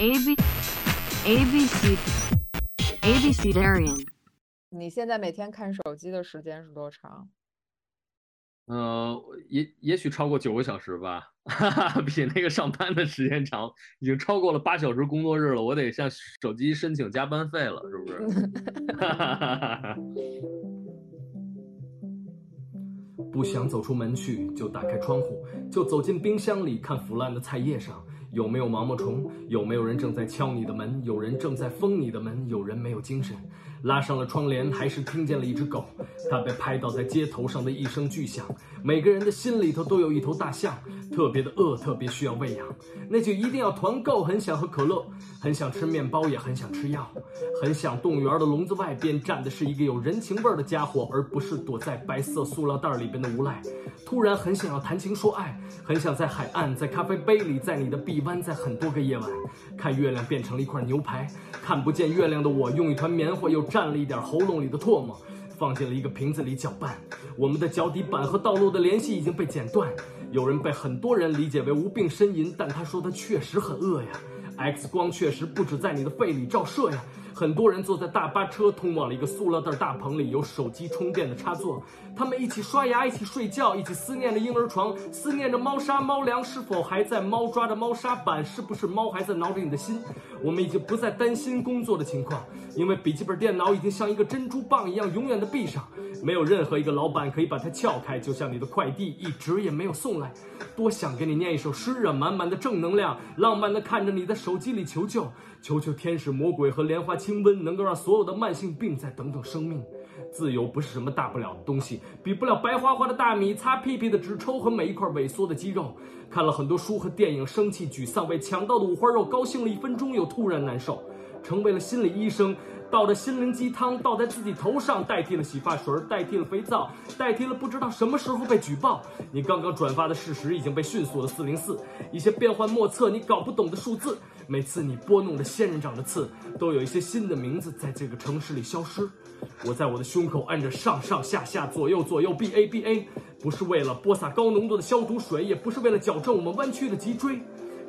A B A B C A B C Darian 你现在每天看手机的时间是多长？呃，也也许超过九个小时吧，哈哈，比那个上班的时间长，已经超过了八小时工作日了，我得向手机申请加班费了，是不是？哈哈哈哈哈。不想走出门去，就打开窗户，就走进冰箱里看腐烂的菜叶上有没有毛毛虫，有没有人正在敲你的门，有人正在封你的门，有人没有精神。拉上了窗帘，还是听见了一只狗，它被拍倒在街头上的一声巨响。每个人的心里头都有一头大象，特别的饿，特别需要喂养，那就一定要团购。很想喝可乐，很想吃面包，也很想吃药，很想动物园的笼子外边站的是一个有人情味的家伙，而不是躲在白色塑料袋里边的无赖。突然很想要谈情说爱，很想在海岸，在咖啡杯里，在你的臂弯，在很多个夜晚，看月亮变成了一块牛排，看不见月亮的我，用一团棉花又蘸了一点喉咙里的唾沫，放进了一个瓶子里搅拌。我们的脚底板和道路的联系已经被剪断。有人被很多人理解为无病呻吟，但他说他确实很饿呀。X 光确实不止在你的肺里照射呀。很多人坐在大巴车通往了一个塑料袋大棚里，有手机充电的插座。他们一起刷牙，一起睡觉，一起思念着婴儿床，思念着猫砂、猫粮是否还在，猫抓着猫砂板，是不是猫还在挠着你的心？我们已经不再担心工作的情况，因为笔记本电脑已经像一个珍珠棒一样永远的闭上，没有任何一个老板可以把它撬开，就像你的快递一直也没有送来。多想给你念一首诗啊，满满的正能量，浪漫的看着你在手机里求救，求求天使、魔鬼和莲花清瘟，能够让所有的慢性病再等等生命。自由不是什么大不了的东西，比不了白花花的大米、擦屁屁的纸抽和每一块萎缩的肌肉。看了很多书和电影，生气、沮丧，为抢到的五花肉高兴了一分钟，又突然难受。成为了心理医生，倒着心灵鸡汤倒在自己头上，代替了洗发水，代替了肥皂，代替了不知道什么时候被举报。你刚刚转发的事实已经被迅速的四零四，一些变幻莫测、你搞不懂的数字。每次你拨弄的仙人掌的刺，都有一些新的名字在这个城市里消失。我在我的胸口按着上上下下、左右左右 B A B A，不是为了播撒高浓度的消毒水，也不是为了矫正我们弯曲的脊椎。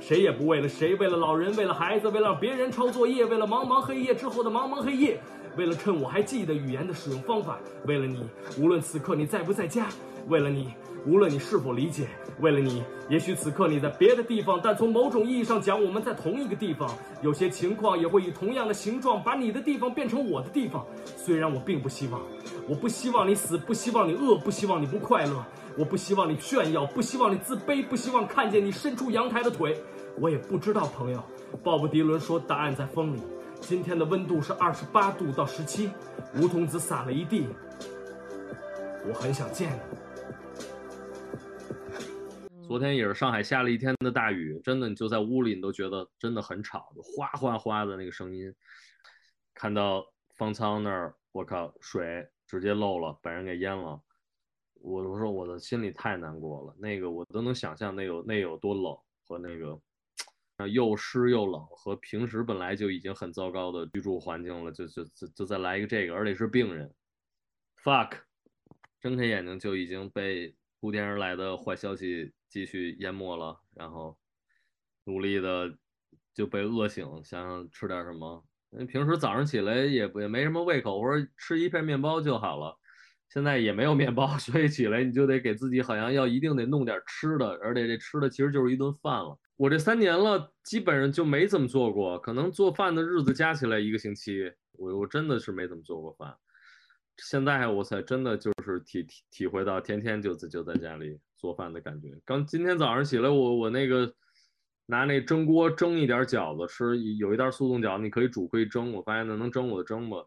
谁也不为了谁，为了老人，为了孩子，为了让别人抄作业，为了茫茫黑夜之后的茫茫黑夜，为了趁我还记得语言的使用方法，为了你，无论此刻你在不在家，为了你，无论你是否理解，为了你，也许此刻你在别的地方，但从某种意义上讲，我们在同一个地方。有些情况也会以同样的形状，把你的地方变成我的地方。虽然我并不希望，我不希望你死，不希望你饿，不希望你不快乐。我不希望你炫耀，不希望你自卑，不希望看见你伸出阳台的腿。我也不知道，朋友。鲍勃迪伦说：“答案在风里。”今天的温度是二十八度到十七，梧桐子洒了一地。我很想见你。昨天也是上海下了一天的大雨，真的你就在屋里，你都觉得真的很吵，哗哗哗的那个声音。看到方舱那儿，我靠，水直接漏了，把人给淹了。我我说我的心里太难过了，那个我都能想象那有那有多冷和那个，又湿又冷，和平时本来就已经很糟糕的居住环境了，就就就就再来一个这个，而且是病人，fuck，睁开眼睛就已经被铺天而来的坏消息继续淹没了，然后努力的就被饿醒，想想吃点什么，平时早上起来也也没什么胃口，我说吃一片面包就好了。现在也没有面包，所以起来你就得给自己好像要一定得弄点吃的，而且这吃的其实就是一顿饭了。我这三年了，基本上就没怎么做过，可能做饭的日子加起来一个星期，我我真的是没怎么做过饭。现在我才真的就是体体体会到天天就在就在家里做饭的感觉。刚今天早上起来，我我那个拿那蒸锅蒸一点饺子吃，有一袋速冻饺子，你可以煮可以蒸，我发现那能蒸我就蒸吧。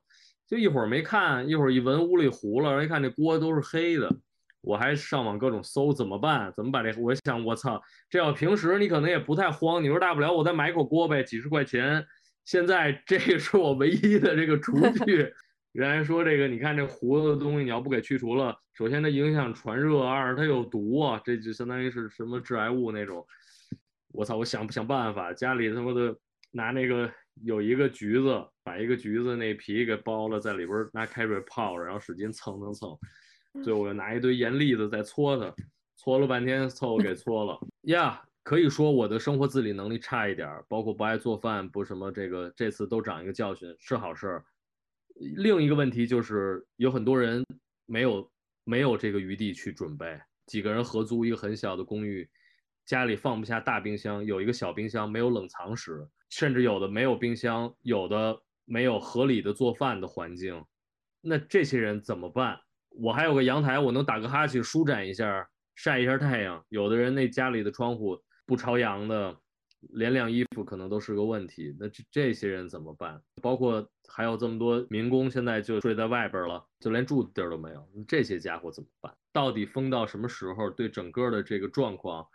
就一会儿没看，一会儿一闻屋里糊了，一看这锅都是黑的，我还上网各种搜怎么办，怎么把这？我想我操，这要平时你可能也不太慌，你说大不了我再买口锅呗，几十块钱。现在 这个是我唯一的这个厨具。人家说这个，你看这糊的东西，你要不给去除了，首先它影响传热，二它有毒啊，这就相当于是什么致癌物那种。我操，我想不想办法，家里他妈的拿那个有一个橘子，把一个橘子那皮给剥了，在里边拿开水泡着，然后使劲蹭蹭蹭，最后我又拿一堆盐粒子再搓它，搓了半天，凑合给搓了呀。可以说我的生活自理能力差一点，包括不爱做饭，不什么这个，这次都长一个教训，是好事儿。另一个问题就是有很多人没有没有这个余地去准备，几个人合租一个很小的公寓，家里放不下大冰箱，有一个小冰箱没有冷藏室，甚至有的没有冰箱，有的没有合理的做饭的环境，那这些人怎么办？我还有个阳台，我能打个哈欠舒展一下，晒一下太阳。有的人那家里的窗户不朝阳的。连晾衣服可能都是个问题，那这这些人怎么办？包括还有这么多民工，现在就睡在外边了，就连住的地儿都没有，这些家伙怎么办？到底封到什么时候？对整个的这个状况，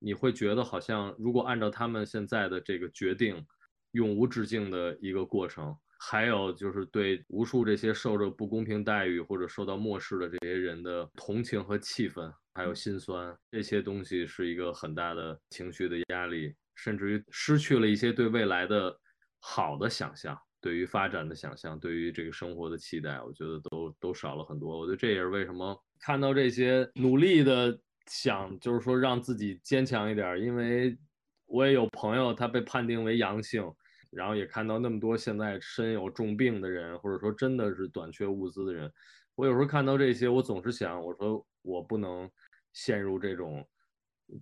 你会觉得好像如果按照他们现在的这个决定，永无止境的一个过程。还有就是对无数这些受着不公平待遇或者受到漠视的这些人的同情和气愤，还有心酸，这些东西是一个很大的情绪的压力。甚至于失去了一些对未来的好的想象，对于发展的想象，对于这个生活的期待，我觉得都都少了很多。我觉得这也是为什么看到这些努力的想，就是说让自己坚强一点。因为我也有朋友，他被判定为阳性，然后也看到那么多现在身有重病的人，或者说真的是短缺物资的人。我有时候看到这些，我总是想，我说我不能陷入这种。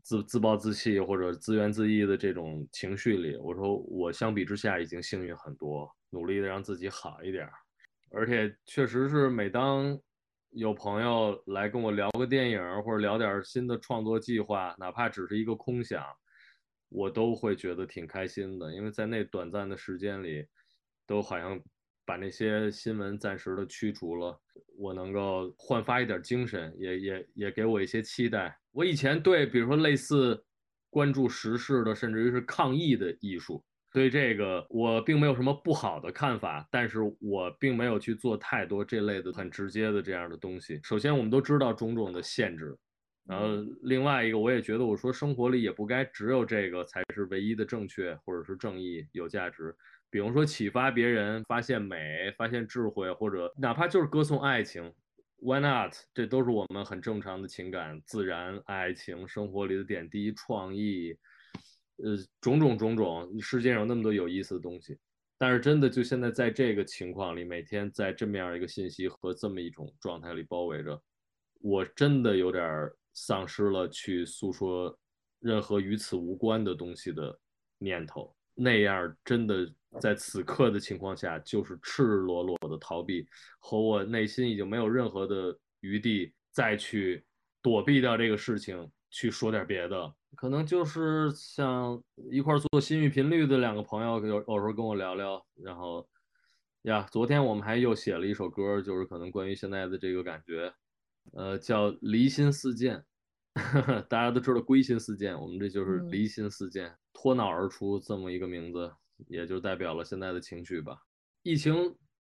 自自暴自弃或者自怨自艾的这种情绪里，我说我相比之下已经幸运很多，努力的让自己好一点，而且确实是每当有朋友来跟我聊个电影或者聊点新的创作计划，哪怕只是一个空想，我都会觉得挺开心的，因为在那短暂的时间里，都好像把那些新闻暂时的驱除了，我能够焕发一点精神，也也也给我一些期待。我以前对，比如说类似关注时事的，甚至于是抗议的艺术，对这个我并没有什么不好的看法，但是我并没有去做太多这类的很直接的这样的东西。首先，我们都知道种种的限制，然后另外一个，我也觉得我说生活里也不该只有这个才是唯一的正确或者是正义有价值。比如说启发别人发现美、发现智慧，或者哪怕就是歌颂爱情。Why not？这都是我们很正常的情感，自然、爱情、生活里的点滴、创意，呃，种种种种。世界上有那么多有意思的东西，但是真的就现在在这个情况里，每天在这么样一个信息和这么一种状态里包围着，我真的有点丧失了去诉说任何与此无关的东西的念头。那样真的。在此刻的情况下，就是赤裸裸的逃避，和我内心已经没有任何的余地再去躲避掉这个事情，去说点别的。可能就是像一块做心率频率的两个朋友，有有时候跟我聊聊。然后呀，昨天我们还又写了一首歌，就是可能关于现在的这个感觉，呃，叫《离心似箭》。大家都知道归心似箭，我们这就是离心似箭，脱脑而出这么一个名字。也就代表了现在的情绪吧。疫情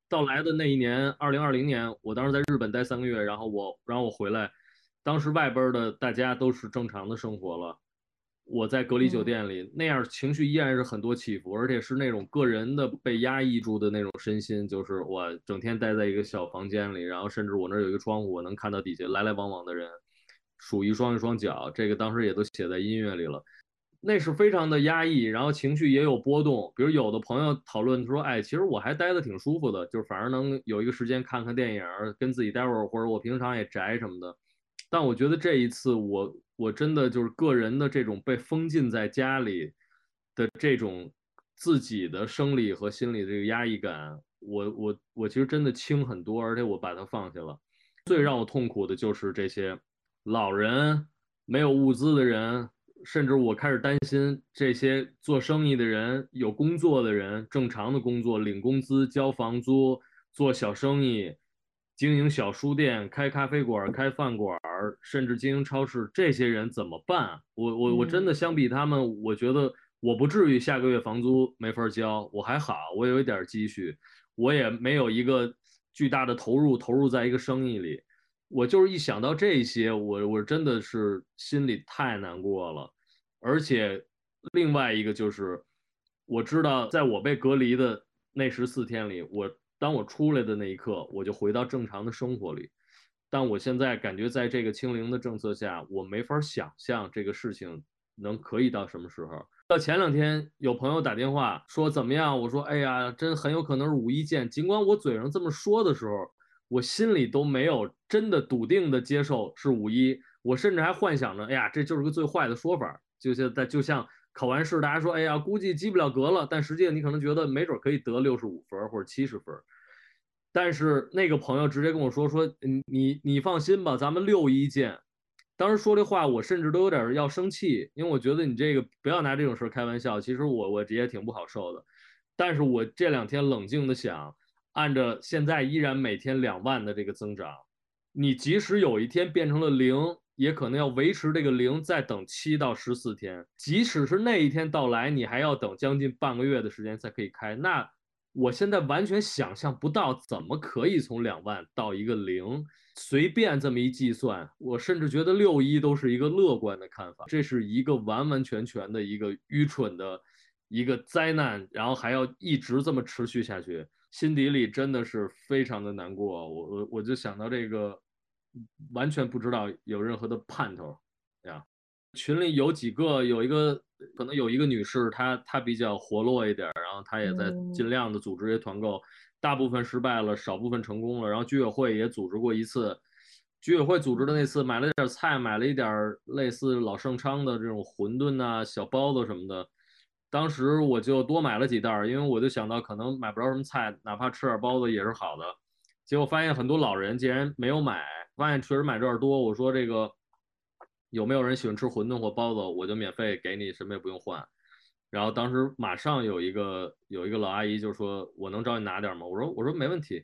到来的那一年，二零二零年，我当时在日本待三个月，然后我，然后我回来，当时外边的大家都是正常的生活了，我在隔离酒店里，那样情绪依然是很多起伏，而且是那种个人的被压抑住的那种身心，就是我整天待在一个小房间里，然后甚至我那儿有一个窗户，我能看到底下来来往往的人，数一双一双脚，这个当时也都写在音乐里了。那是非常的压抑，然后情绪也有波动。比如有的朋友讨论说：“哎，其实我还待的挺舒服的，就是反而能有一个时间看看电影，跟自己待会儿，或者我平常也宅什么的。”但我觉得这一次，我我真的就是个人的这种被封禁在家里的这种自己的生理和心理这个压抑感，我我我其实真的轻很多，而且我把它放下了。最让我痛苦的就是这些老人、没有物资的人。甚至我开始担心这些做生意的人、有工作的人、正常的工作、领工资、交房租、做小生意，经营小书店、开咖啡馆、开饭馆，甚至经营超市，这些人怎么办？我我我真的相比他们，我觉得我不至于下个月房租没法交，我还好，我有一点积蓄，我也没有一个巨大的投入投入在一个生意里。我就是一想到这些，我我真的是心里太难过了。而且另外一个就是，我知道在我被隔离的那十四天里，我当我出来的那一刻，我就回到正常的生活里。但我现在感觉在这个清零的政策下，我没法想象这个事情能可以到什么时候。到前两天有朋友打电话说怎么样，我说哎呀，真很有可能是五一见。尽管我嘴上这么说的时候，我心里都没有真的笃定的接受是五一，我甚至还幻想着，哎呀，这就是个最坏的说法，就像在就像考完试，大家说，哎呀，估计及不了格了，但实际上你可能觉得没准可以得六十五分或者七十分，但是那个朋友直接跟我说，说你你你放心吧，咱们六一见。当时说这话，我甚至都有点要生气，因为我觉得你这个不要拿这种事开玩笑。其实我我也挺不好受的，但是我这两天冷静的想。按照现在依然每天两万的这个增长，你即使有一天变成了零，也可能要维持这个零，再等七到十四天。即使是那一天到来，你还要等将近半个月的时间才可以开。那我现在完全想象不到怎么可以从两万到一个零，随便这么一计算，我甚至觉得六一都是一个乐观的看法。这是一个完完全全的一个愚蠢的一个灾难，然后还要一直这么持续下去。心底里真的是非常的难过，我我我就想到这个，完全不知道有任何的盼头呀。群里有几个，有一个可能有一个女士，她她比较活络一点，然后她也在尽量的组织一些团购，大部分失败了，少部分成功了。然后居委会也组织过一次，居委会组织的那次买了点菜，买了一点类似老盛昌的这种馄饨呐、小包子什么的。当时我就多买了几袋，因为我就想到可能买不着什么菜，哪怕吃点包子也是好的。结果发现很多老人竟然没有买，发现确实买这点多。我说这个有没有人喜欢吃馄饨或包子，我就免费给你，什么也不用换。然后当时马上有一个有一个老阿姨就说：“我能找你拿点吗？”我说：“我说没问题。”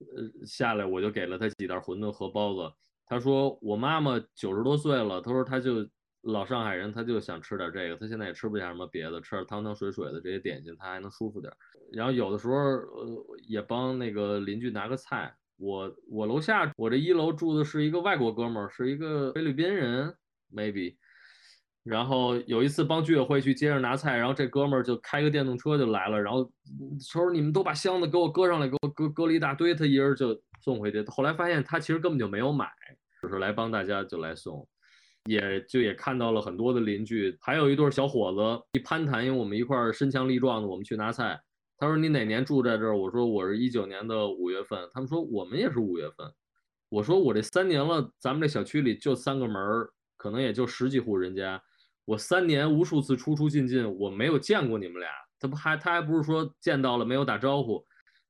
呃，下来我就给了她几袋馄饨和包子。她说：“我妈妈九十多岁了，她说她就。”老上海人他就想吃点这个，他现在也吃不下什么别的，吃点汤汤水水的这些点心，他还能舒服点。然后有的时候，呃，也帮那个邻居拿个菜。我我楼下我这一楼住的是一个外国哥们儿，是一个菲律宾人，maybe。然后有一次帮居委会去街上拿菜，然后这哥们儿就开个电动车就来了，然后说你们都把箱子给我搁上来，给我搁搁了一大堆，他一人就送回去。后来发现他其实根本就没有买，就是来帮大家就来送。也就也看到了很多的邻居，还有一对小伙子一攀谈，因为我们一块儿身强力壮的，我们去拿菜。他说：“你哪年住在这儿？”我说：“我是一九年的五月份。”他们说：“我们也是五月份。”我说：“我这三年了，咱们这小区里就三个门儿，可能也就十几户人家。我三年无数次出出进进，我没有见过你们俩。他不还他还不是说见到了没有打招呼，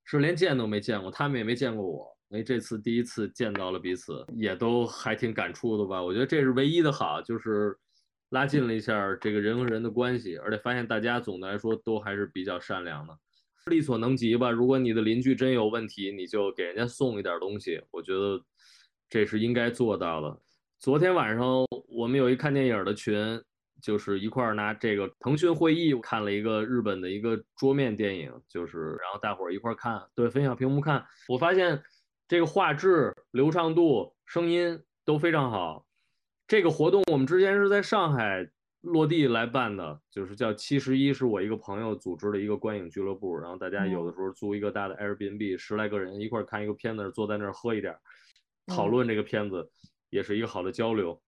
是连见都没见过，他们也没见过我。”因为这次第一次见到了彼此，也都还挺感触的吧。我觉得这是唯一的好，就是拉近了一下这个人和人的关系，而且发现大家总的来说都还是比较善良的，力所能及吧。如果你的邻居真有问题，你就给人家送一点东西，我觉得这是应该做到的。昨天晚上我们有一看电影的群，就是一块儿拿这个腾讯会议看了一个日本的一个桌面电影，就是然后大伙儿一块儿看，对，分享屏幕看，我发现。这个画质、流畅度、声音都非常好。这个活动我们之前是在上海落地来办的，就是叫七十一，是我一个朋友组织的一个观影俱乐部。然后大家有的时候租一个大的 Airbnb，十来个人一块看一个片子，坐在那儿喝一点，讨论这个片子，也是一个好的交流。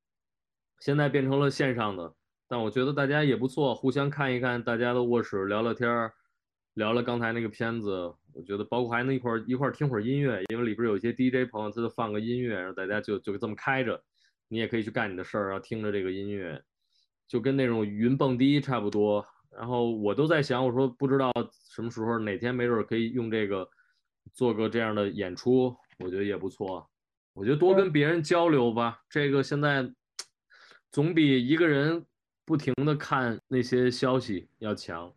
现在变成了线上的，但我觉得大家也不错，互相看一看大家的卧室，聊聊天儿。聊了刚才那个片子，我觉得包括还能一块一块听会儿音乐，因为里边有一些 DJ 朋友，他就放个音乐，然后大家就就这么开着，你也可以去干你的事儿，然后听着这个音乐，就跟那种云蹦迪差不多。然后我都在想，我说不知道什么时候哪天没准可以用这个做个这样的演出，我觉得也不错。我觉得多跟别人交流吧，这个现在总比一个人不停的看那些消息要强。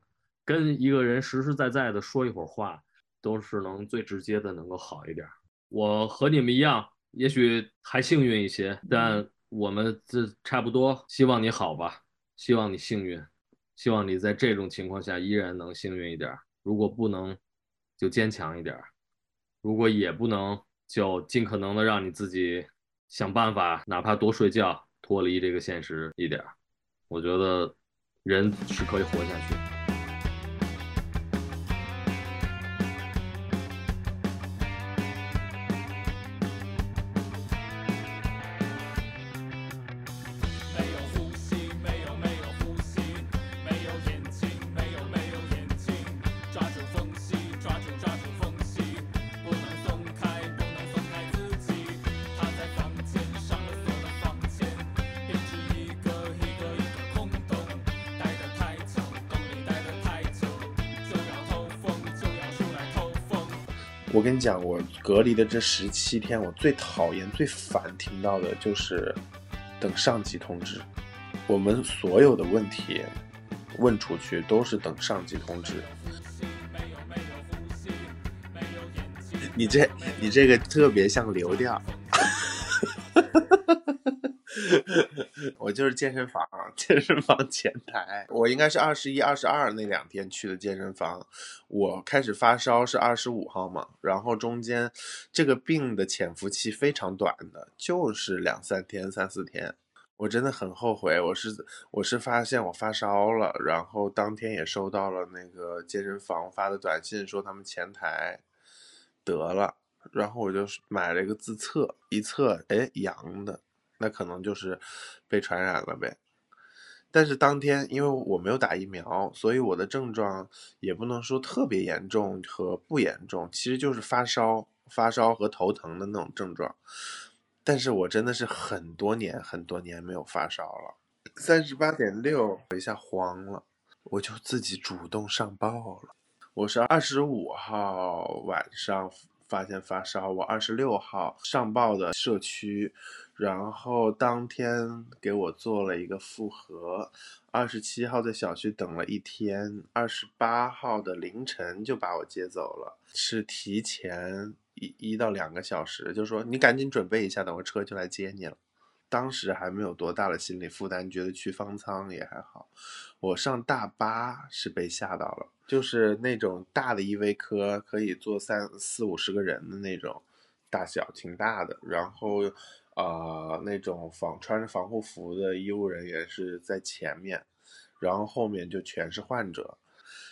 跟一个人实实在在的说一会儿话，都是能最直接的能够好一点。我和你们一样，也许还幸运一些，但我们这差不多。希望你好吧，希望你幸运，希望你在这种情况下依然能幸运一点。如果不能，就坚强一点；如果也不能，就尽可能的让你自己想办法，哪怕多睡觉，脱离这个现实一点。我觉得人是可以活下去讲，我隔离的这十七天，我最讨厌、最烦听到的就是等上级通知。我们所有的问题问出去都是等上级通知。你这你这个特别像流调。我就是健身房，健身房前台。我应该是二十一、二十二那两天去的健身房。我开始发烧是二十五号嘛，然后中间这个病的潜伏期非常短的，就是两三天、三四天。我真的很后悔，我是我是发现我发烧了，然后当天也收到了那个健身房发的短信，说他们前台得了，然后我就买了一个自测，一测哎阳的，那可能就是被传染了呗。但是当天因为我没有打疫苗，所以我的症状也不能说特别严重和不严重，其实就是发烧、发烧和头疼的那种症状。但是我真的是很多年很多年没有发烧了，三十八点六，我一下慌了，我就自己主动上报了。我是二十五号晚上发现发烧，我二十六号上报的社区，然后当天给我做了一个复核，二十七号在小区等了一天，二十八号的凌晨就把我接走了，是提前一一到两个小时，就说你赶紧准备一下，等会车就来接你了。当时还没有多大的心理负担，觉得去方舱也还好。我上大巴是被吓到了，就是那种大的依维柯，可以坐三四五十个人的那种，大小挺大的。然后，呃，那种防穿着防护服的医务人员是在前面，然后后面就全是患者，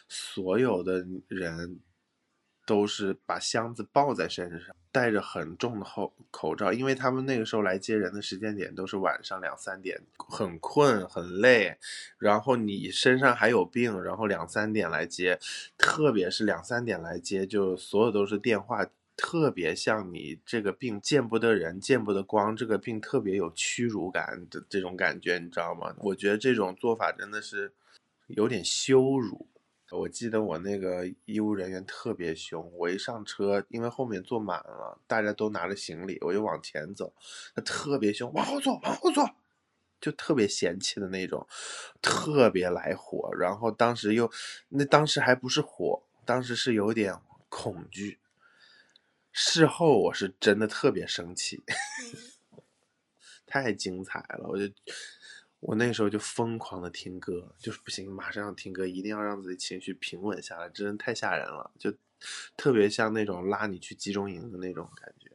所有的人都是把箱子抱在身上，戴着很重的后口罩，因为他们那个时候来接人的时间点都是晚上两三点，很困很累，然后你身上还有病，然后两三点来接，特别是两三点来接，就所有都是电话。特别像你这个病见不得人、见不得光，这个病特别有屈辱感的这种感觉，你知道吗？我觉得这种做法真的是有点羞辱。我记得我那个医务人员特别凶，我一上车，因为后面坐满了，大家都拿着行李，我就往前走，他特别凶，往后坐，往后坐，就特别嫌弃的那种，特别来火。然后当时又，那当时还不是火，当时是有点恐惧。事后我是真的特别生气，太精彩了，我就。我那时候就疯狂的听歌，就是不行，马上要听歌，一定要让自己情绪平稳下来，真的太吓人了，就特别像那种拉你去集中营的那种感觉。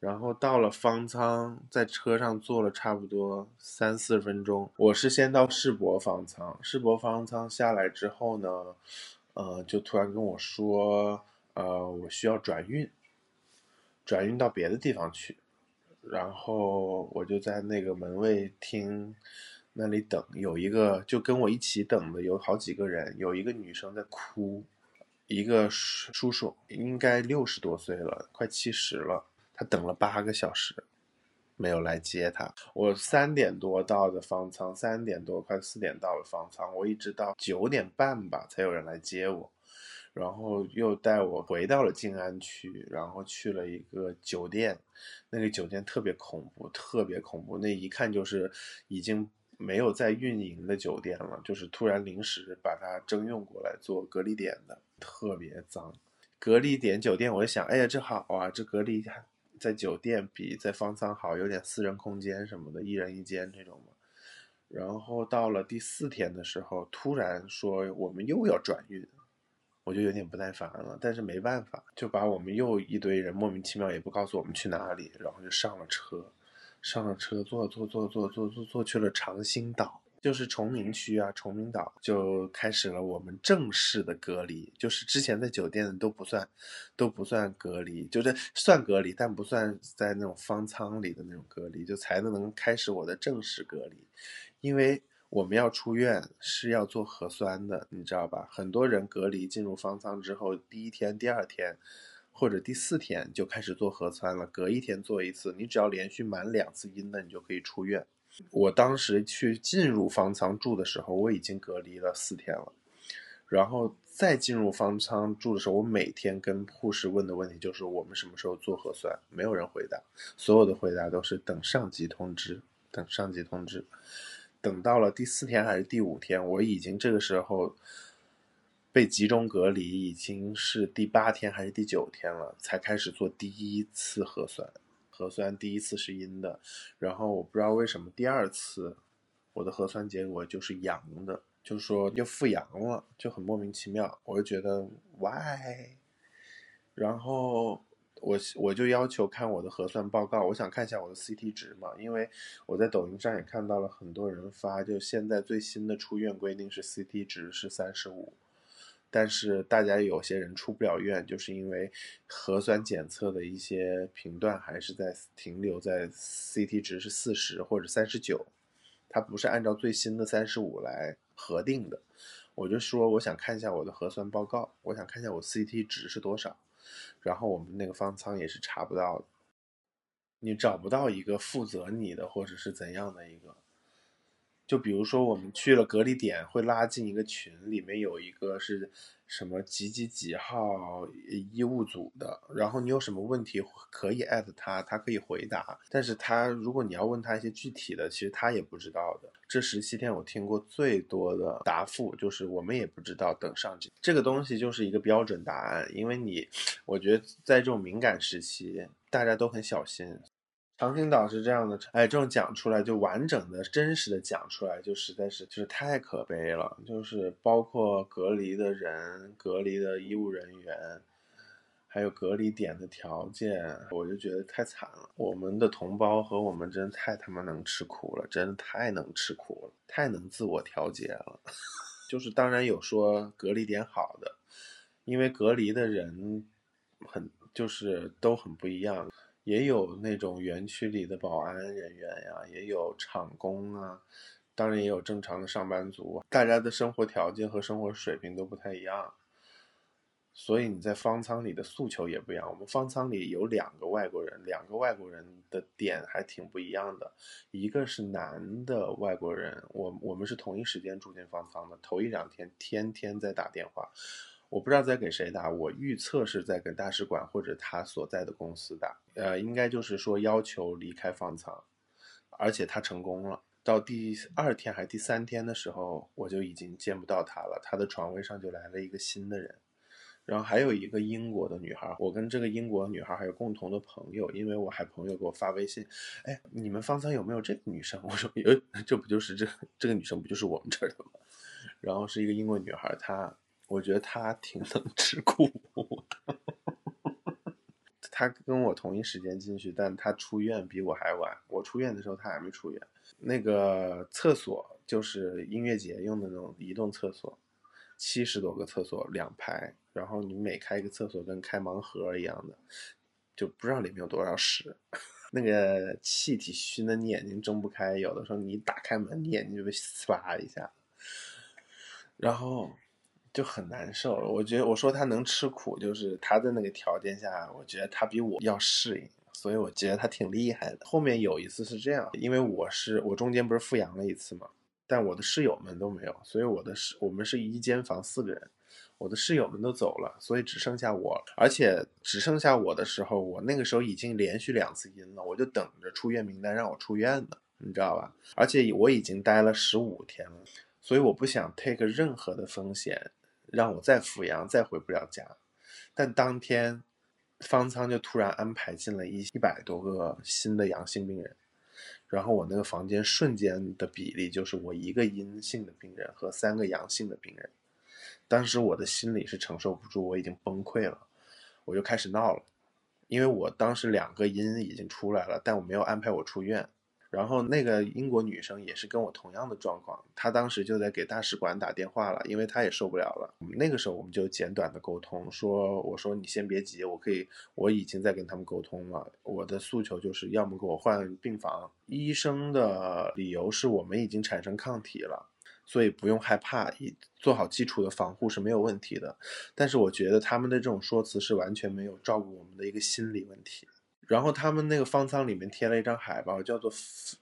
然后到了方舱，在车上坐了差不多三四十分钟。我是先到世博方舱，世博方舱下来之后呢，呃，就突然跟我说，呃，我需要转运，转运到别的地方去。然后我就在那个门卫厅那里等，有一个就跟我一起等的有好几个人，有一个女生在哭，一个叔叔应该六十多岁了，快七十了，他等了八个小时，没有来接他。我三点多到的方舱，三点多快四点到了方舱，我一直到九点半吧才有人来接我。然后又带我回到了静安区，然后去了一个酒店，那个酒店特别恐怖，特别恐怖，那一看就是已经没有在运营的酒店了，就是突然临时把它征用过来做隔离点的，特别脏，隔离点酒店，我就想，哎呀，这好啊，这隔离在酒店比在方舱好，有点私人空间什么的，一人一间这种嘛。然后到了第四天的时候，突然说我们又要转运，我就有点不耐烦了，但是没办法，就把我们又一堆人莫名其妙也不告诉我们去哪里，然后就上了车，上了车坐坐坐坐坐坐坐去了长兴岛。就是崇明区啊，崇明岛就开始了我们正式的隔离，就是之前在酒店都不算，都不算隔离，就是算隔离，但不算在那种方舱里的那种隔离，就才能开始我的正式隔离，因为我们要出院是要做核酸的，你知道吧？很多人隔离进入方舱之后，第一天、第二天或者第四天就开始做核酸了，隔一天做一次，你只要连续满两次阴的，你就可以出院。我当时去进入方舱住的时候，我已经隔离了四天了，然后再进入方舱住的时候，我每天跟护士问的问题就是我们什么时候做核酸，没有人回答，所有的回答都是等上级通知，等上级通知。等到了第四天还是第五天，我已经这个时候被集中隔离，已经是第八天还是第九天了，才开始做第一次核酸。核酸第一次是阴的，然后我不知道为什么第二次我的核酸结果就是阳的，就说又复阳了，就很莫名其妙，我就觉得 why，然后我我就要求看我的核酸报告，我想看一下我的 CT 值嘛，因为我在抖音上也看到了很多人发，就现在最新的出院规定是 CT 值是三十五。但是大家有些人出不了院，就是因为核酸检测的一些频段还是在停留在 CT 值是四十或者三十九，它不是按照最新的三十五来核定的。我就说我想看一下我的核酸报告，我想看一下我 CT 值是多少，然后我们那个方舱也是查不到的，你找不到一个负责你的或者是怎样的一个。就比如说，我们去了隔离点，会拉进一个群，里面有一个是什么几几几号医务组的，然后你有什么问题可以艾特他，他可以回答。但是他如果你要问他一些具体的，其实他也不知道的。这十七天我听过最多的答复就是我们也不知道，等上级。这个东西就是一个标准答案，因为你，我觉得在这种敏感时期，大家都很小心。长兴岛是这样的，哎，这种讲出来就完整的、真实的讲出来，就实在是就是太可悲了。就是包括隔离的人、隔离的医务人员，还有隔离点的条件，我就觉得太惨了。我们的同胞和我们真太他妈能吃苦了，真的太能吃苦了，太能自我调节了。就是当然有说隔离点好的，因为隔离的人很就是都很不一样。也有那种园区里的保安人员呀，也有厂工啊，当然也有正常的上班族。大家的生活条件和生活水平都不太一样，所以你在方舱里的诉求也不一样。我们方舱里有两个外国人，两个外国人的点还挺不一样的。一个是男的外国人，我我们是同一时间住进方舱的，头一两天天天在打电话。我不知道在给谁打，我预测是在给大使馆或者他所在的公司打。呃，应该就是说要求离开方舱，而且他成功了。到第二天还是第三天的时候，我就已经见不到他了。他的床位上就来了一个新的人，然后还有一个英国的女孩。我跟这个英国女孩还有共同的朋友，因为我还朋友给我发微信，哎，你们方舱有没有这个女生？我说有，这不就是这这个女生不就是我们这儿的吗？然后是一个英国女孩，她。我觉得他挺能 吃苦的，他跟我同一时间进去，但他出院比我还晚。我出院的时候他还没出院。那个厕所就是音乐节用的那种移动厕所，七十多个厕所两排，然后你每开一个厕所跟开盲盒一样的，就不知道里面有多少屎。那个气体熏的你眼睛睁不开，有的时候你打开门，你眼睛就被 呲一下，然后。就很难受，我觉得我说他能吃苦，就是他在那个条件下，我觉得他比我要适应，所以我觉得他挺厉害的。后面有一次是这样，因为我是我中间不是复阳了一次嘛，但我的室友们都没有，所以我的室我们是一间房四个人，我的室友们都走了，所以只剩下我，而且只剩下我的时候，我那个时候已经连续两次阴了，我就等着出院名单让我出院呢，你知道吧？而且我已经待了十五天了，所以我不想 take 任何的风险。让我再阜阳，再回不了家，但当天方舱就突然安排进了一一百多个新的阳性病人，然后我那个房间瞬间的比例就是我一个阴性的病人和三个阳性的病人。当时我的心里是承受不住，我已经崩溃了，我就开始闹了，因为我当时两个阴已经出来了，但我没有安排我出院。然后那个英国女生也是跟我同样的状况，她当时就在给大使馆打电话了，因为她也受不了了。那个时候我们就简短的沟通，说我说你先别急，我可以，我已经在跟他们沟通了。我的诉求就是要么给我换病房，医生的理由是我们已经产生抗体了。所以不用害怕，以做好基础的防护是没有问题的。但是我觉得他们的这种说辞是完全没有照顾我们的一个心理问题。然后他们那个方舱里面贴了一张海报，叫做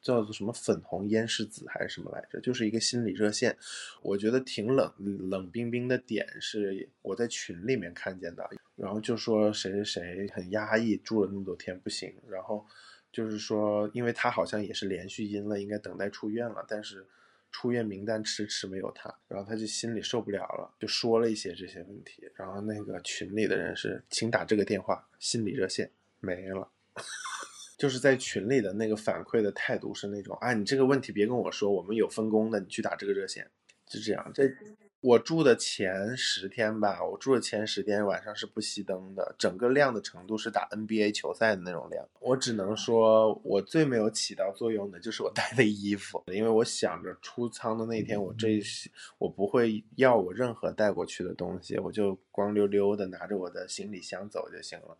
叫做什么粉红烟柿子还是什么来着，就是一个心理热线。我觉得挺冷冷冰冰的点是我在群里面看见的，然后就说谁谁谁很压抑，住了那么多天不行。然后就是说，因为他好像也是连续阴了，应该等待出院了，但是。出院名单迟迟没有他，然后他就心里受不了了，就说了一些这些问题。然后那个群里的人是，请打这个电话，心理热线没了。就是在群里的那个反馈的态度是那种，啊，你这个问题别跟我说，我们有分工的，你去打这个热线，就这样。这。我住的前十天吧，我住的前十天晚上是不熄灯的，整个亮的程度是打 NBA 球赛的那种亮。我只能说，我最没有起到作用的就是我带的衣服，因为我想着出仓的那天，我这我不会要我任何带过去的东西，我就光溜溜的拿着我的行李箱走就行了。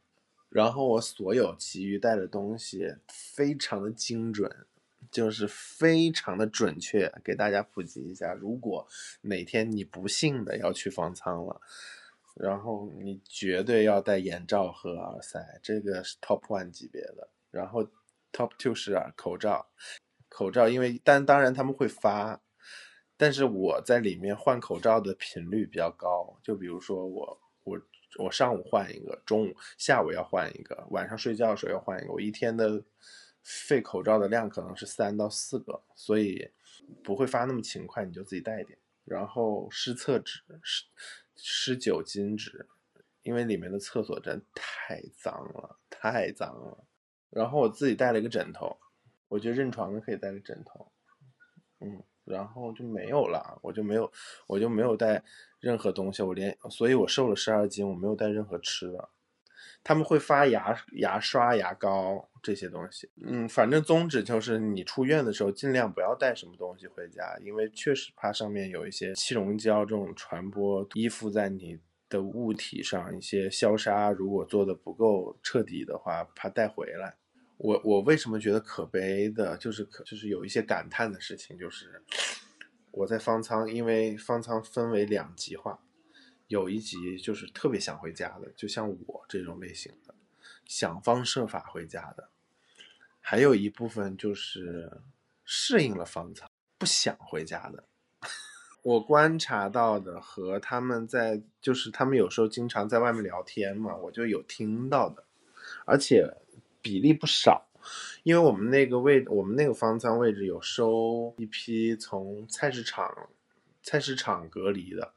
然后我所有其余带的东西非常的精准。就是非常的准确，给大家普及一下。如果哪天你不幸的要去方舱了，然后你绝对要戴眼罩和耳塞，这个是 top one 级别的。然后 top two 是，口罩，口罩，因为但当然他们会发，但是我在里面换口罩的频率比较高。就比如说我我上午换一个，中午下午要换一个，晚上睡觉的时候要换一个，我一天的。废口罩的量可能是三到四个，所以不会发那么勤快，你就自己带一点。然后湿厕纸、湿湿酒精纸，因为里面的厕所真太脏了，太脏了。然后我自己带了一个枕头，我觉得认床的可以带个枕头，嗯，然后就没有了，我就没有，我就没有带任何东西，我连，所以我瘦了十二斤，我没有带任何吃的。他们会发牙牙刷、牙膏这些东西。嗯，反正宗旨就是你出院的时候尽量不要带什么东西回家，因为确实怕上面有一些气溶胶这种传播依附在你的物体上，一些消杀如果做的不够彻底的话，怕带回来。我我为什么觉得可悲的，就是可就是有一些感叹的事情，就是我在方舱，因为方舱分为两极化。有一集就是特别想回家的，就像我这种类型的，想方设法回家的；还有一部分就是适应了方舱，不想回家的。我观察到的和他们在，就是他们有时候经常在外面聊天嘛，我就有听到的，而且比例不少，因为我们那个位，我们那个方舱位置有收一批从菜市场、菜市场隔离的。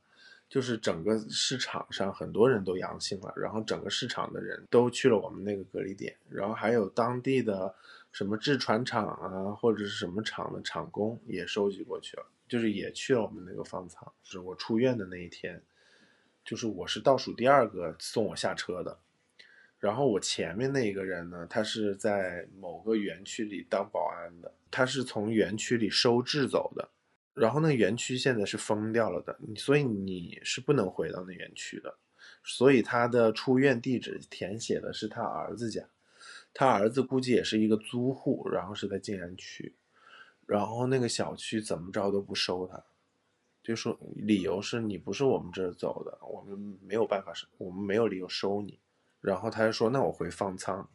就是整个市场上很多人都阳性了，然后整个市场的人都去了我们那个隔离点，然后还有当地的什么制船厂啊，或者是什么厂的厂工也收集过去了，就是也去了我们那个方舱。就是我出院的那一天，就是我是倒数第二个送我下车的，然后我前面那一个人呢，他是在某个园区里当保安的，他是从园区里收治走的。然后那园区现在是封掉了的，所以你是不能回到那园区的。所以他的出院地址填写的是他儿子家，他儿子估计也是一个租户，然后是在静安区，然后那个小区怎么着都不收他，就说理由是你不是我们这儿走的，我们没有办法收，我们没有理由收你。然后他就说那我回方舱，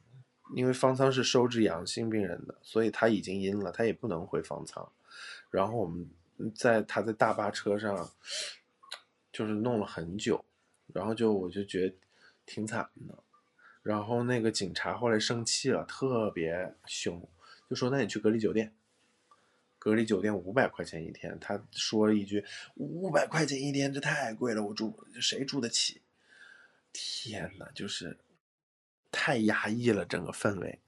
因为方舱是收治阳性病人的，所以他已经阴了，他也不能回方舱。然后我们。在他在大巴车上，就是弄了很久，然后就我就觉得挺惨的，然后那个警察后来生气了，特别凶，就说那你去隔离酒店，隔离酒店五百块钱一天，他说了一句五百块钱一天这太贵了，我住谁住得起？天呐，就是太压抑了，整个氛围，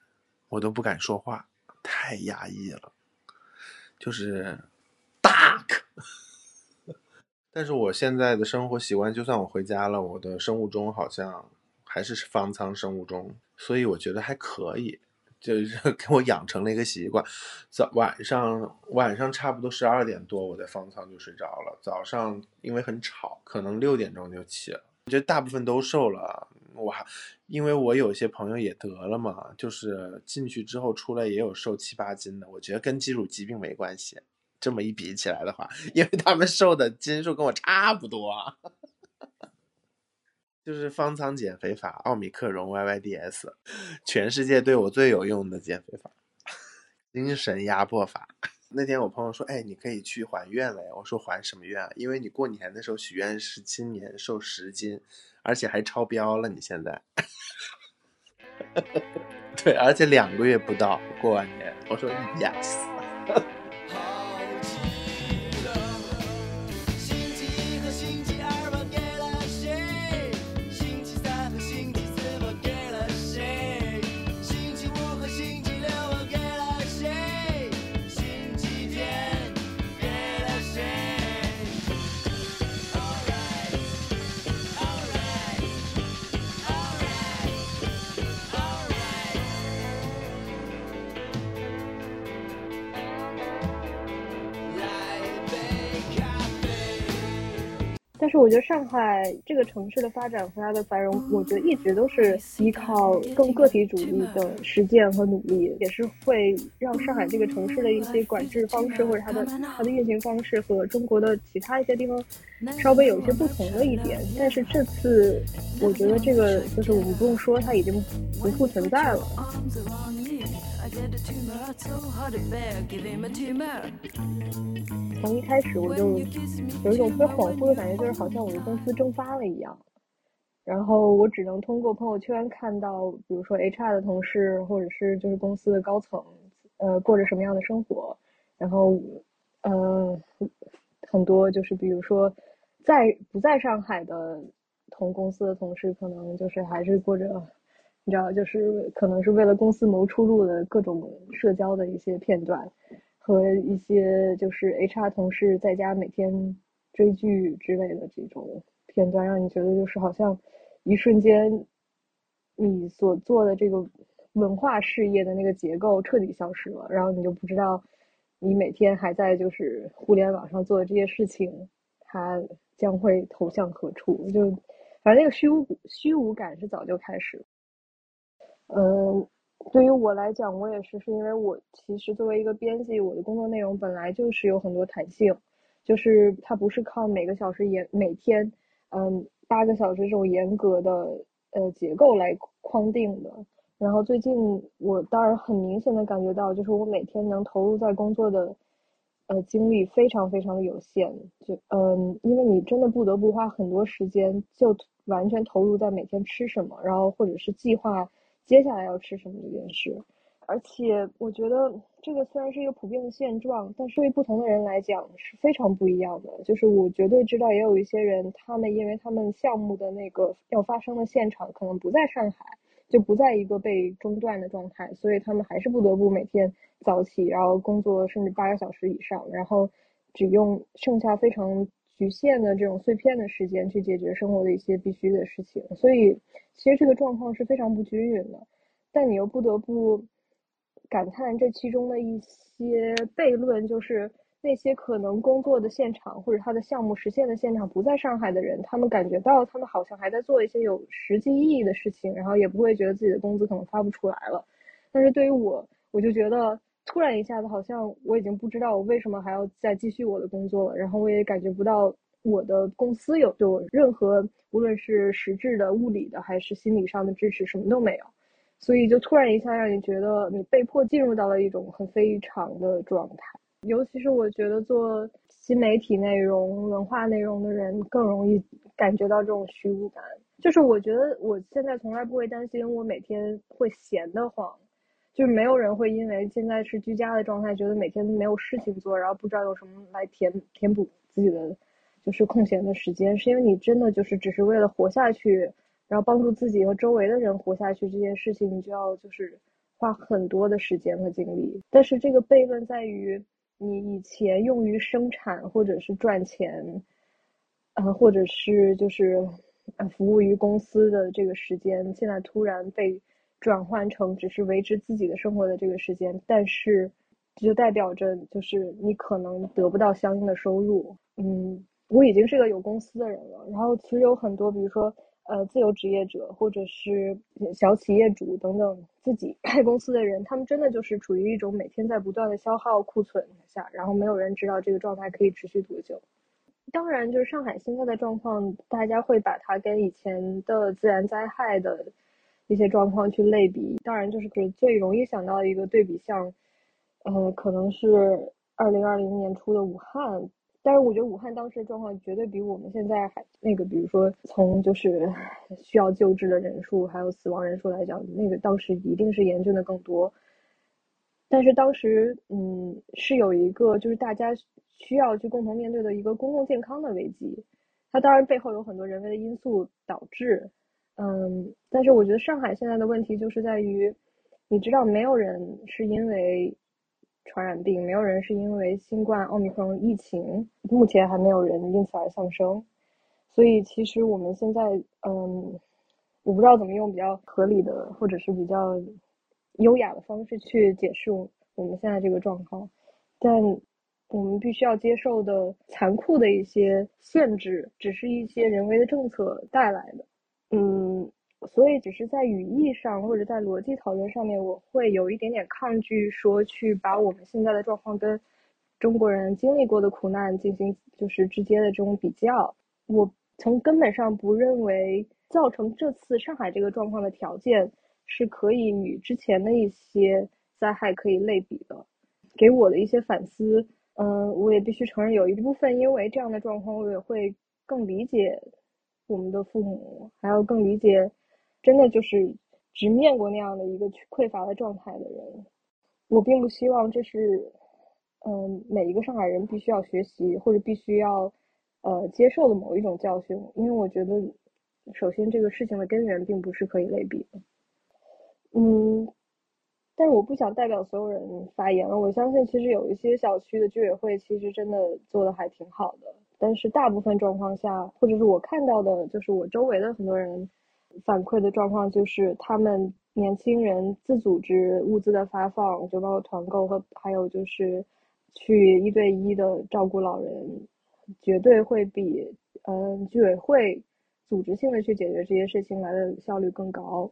我都不敢说话，太压抑了，就是 dark。但是我现在的生活习惯，就算我回家了，我的生物钟好像还是方舱生物钟，所以我觉得还可以，就是 给我养成了一个习惯。早晚上晚上差不多十二点多，我在方舱就睡着了。早上因为很吵，可能六点钟就起了。我觉得大部分都瘦了，我还因为我有些朋友也得了嘛，就是进去之后出来也有瘦七八斤的。我觉得跟基础疾病没关系。这么一比起来的话，因为他们瘦的斤数跟我差不多，就是方舱减肥法，奥米克戎 YYDS，全世界对我最有用的减肥法，精神压迫法。那天我朋友说：“哎，你可以去还愿了呀。”我说：“还什么愿啊？因为你过年的时候许愿是今年瘦十斤，而且还超标了。你现在，对，而且两个月不到过完年。”我说：“Yes。” 是我觉得上海这个城市的发展和它的繁荣，我觉得一直都是依靠更个体主义的实践和努力，也是会让上海这个城市的一些管制方式或者它的它的运行方式和中国的其他一些地方稍微有一些不同的一点。但是这次我觉得这个就是我们不用说，它已经不复存在了。Arms around you. I get a tumor, it's so hard to bear. Give him a tumor. 从一开始我就有一种特别恍惚的感觉，就是好像我的公司蒸发了一样。然后我只能通过朋友圈看到，比如说 HR 的同事，或者是就是公司的高层，呃，过着什么样的生活。然后，呃，很多就是比如说在不在上海的同公司的同事，可能就是还是过着，你知道，就是可能是为了公司谋出路的各种社交的一些片段。和一些就是 HR 同事在家每天追剧之类的这种片段，让你觉得就是好像一瞬间，你所做的这个文化事业的那个结构彻底消失了，然后你就不知道你每天还在就是互联网上做的这些事情，它将会投向何处？就反正那个虚无虚无感是早就开始了。嗯，对于我来讲，我也是，是因为我其实作为一个编辑，我的工作内容本来就是有很多弹性，就是它不是靠每个小时严每天，嗯，八个小时这种严格的呃结构来框定的。然后最近我当然很明显的感觉到，就是我每天能投入在工作的呃精力非常非常的有限，就嗯，因为你真的不得不花很多时间就完全投入在每天吃什么，然后或者是计划接下来要吃什么这件事。而且我觉得这个虽然是一个普遍的现状，但是对不同的人来讲是非常不一样的。就是我绝对知道，也有一些人，他们因为他们项目的那个要发生的现场可能不在上海，就不在一个被中断的状态，所以他们还是不得不每天早起，然后工作甚至八个小时以上，然后只用剩下非常局限的这种碎片的时间去解决生活的一些必须的事情。所以其实这个状况是非常不均匀的，但你又不得不感叹这其中的一些悖论，就是那些可能工作的现场或者他的项目实现的现场不在上海的人，他们感觉到他们好像还在做一些有实际意义的事情，然后也不会觉得自己的工资可能发不出来了。但是对于我，我就觉得突然一下子好像我已经不知道我为什么还要再继续我的工作了，然后我也感觉不到我的公司有对我任何无论是实质的、物理的还是心理上的支持，什么都没有。所以就突然一下让你觉得你被迫进入到了一种很非常的状态，尤其是我觉得做新媒体内容、文化内容的人更容易感觉到这种虚无感。就是我觉得我现在从来不会担心我每天会闲得慌，就是没有人会因为现在是居家的状态，觉得每天都没有事情做，然后不知道有什么来填填补自己的就是空闲的时间，是因为你真的就是只是为了活下去。然后帮助自己和周围的人活下去这件事情，你就要就是花很多的时间和精力。但是这个悖论在于，你以前用于生产或者是赚钱，呃，或者是就是服务于公司的这个时间，现在突然被转换成只是维持自己的生活的这个时间，但是这就代表着就是你可能得不到相应的收入。嗯，我已经是个有公司的人了，然后其实有很多，比如说呃自由职业者或者是小企业主等等自己开公司的人，他们真的就是处于一种每天在不断的消耗库存下，然后没有人知道这个状态可以持续多久。当然，就是上海现在的状况，大家会把它跟以前的自然灾害的一些状况去类比。当然，就是最容易想到一个对比项，呃，可能是二零二零年初的武汉。但是我觉得武汉当时的状况绝对比我们现在还那个，比如说从就是 需要救治的人数还有死亡人数来讲，那个当时一定是严峻的更多。但是当时，嗯，是有一个就是大家需要去共同面对的一个公共健康的危机，它当然背后有很多人为的因素导致，嗯，但是我觉得上海现在的问题就是在于，你知道没有人是因为传染病，没有人是因为新冠奥密克戎疫情，目前还没有人因此而丧生，所以其实我们现在，嗯，我不知道怎么用比较合理的或者是比较。优雅的方式去解释我们现在这个状况，但我们必须要接受的残酷的一些限制，只是一些人为的政策带来的。嗯，所以只是在语义上或者在逻辑讨论上面，我会有一点点抗拒说去把我们现在的状况跟中国人经历过的苦难进行就是直接的这种比较。我从根本上不认为造成这次上海这个状况的条件。是可以与之前的一些灾害可以类比的，给我的一些反思，嗯，我也必须承认有一部分因为这样的状况，我也会更理解我们的父母，还要更理解真的就是直面过那样的一个匮乏的状态的人。我并不希望这是，嗯，每一个上海人必须要学习或者必须要呃接受的某一种教训，因为我觉得，首先这个事情的根源并不是可以类比的。嗯，但是我不想代表所有人发言了。我相信其实有一些小区的居委会其实真的做的还挺好的，但是大部分状况下，或者是我看到的，就是我周围的很多人反馈的状况，就是他们年轻人自组织物资的发放，就包括团购和还有就是去一对一的照顾老人，绝对会比嗯居委会组织性的去解决这些事情来的效率更高。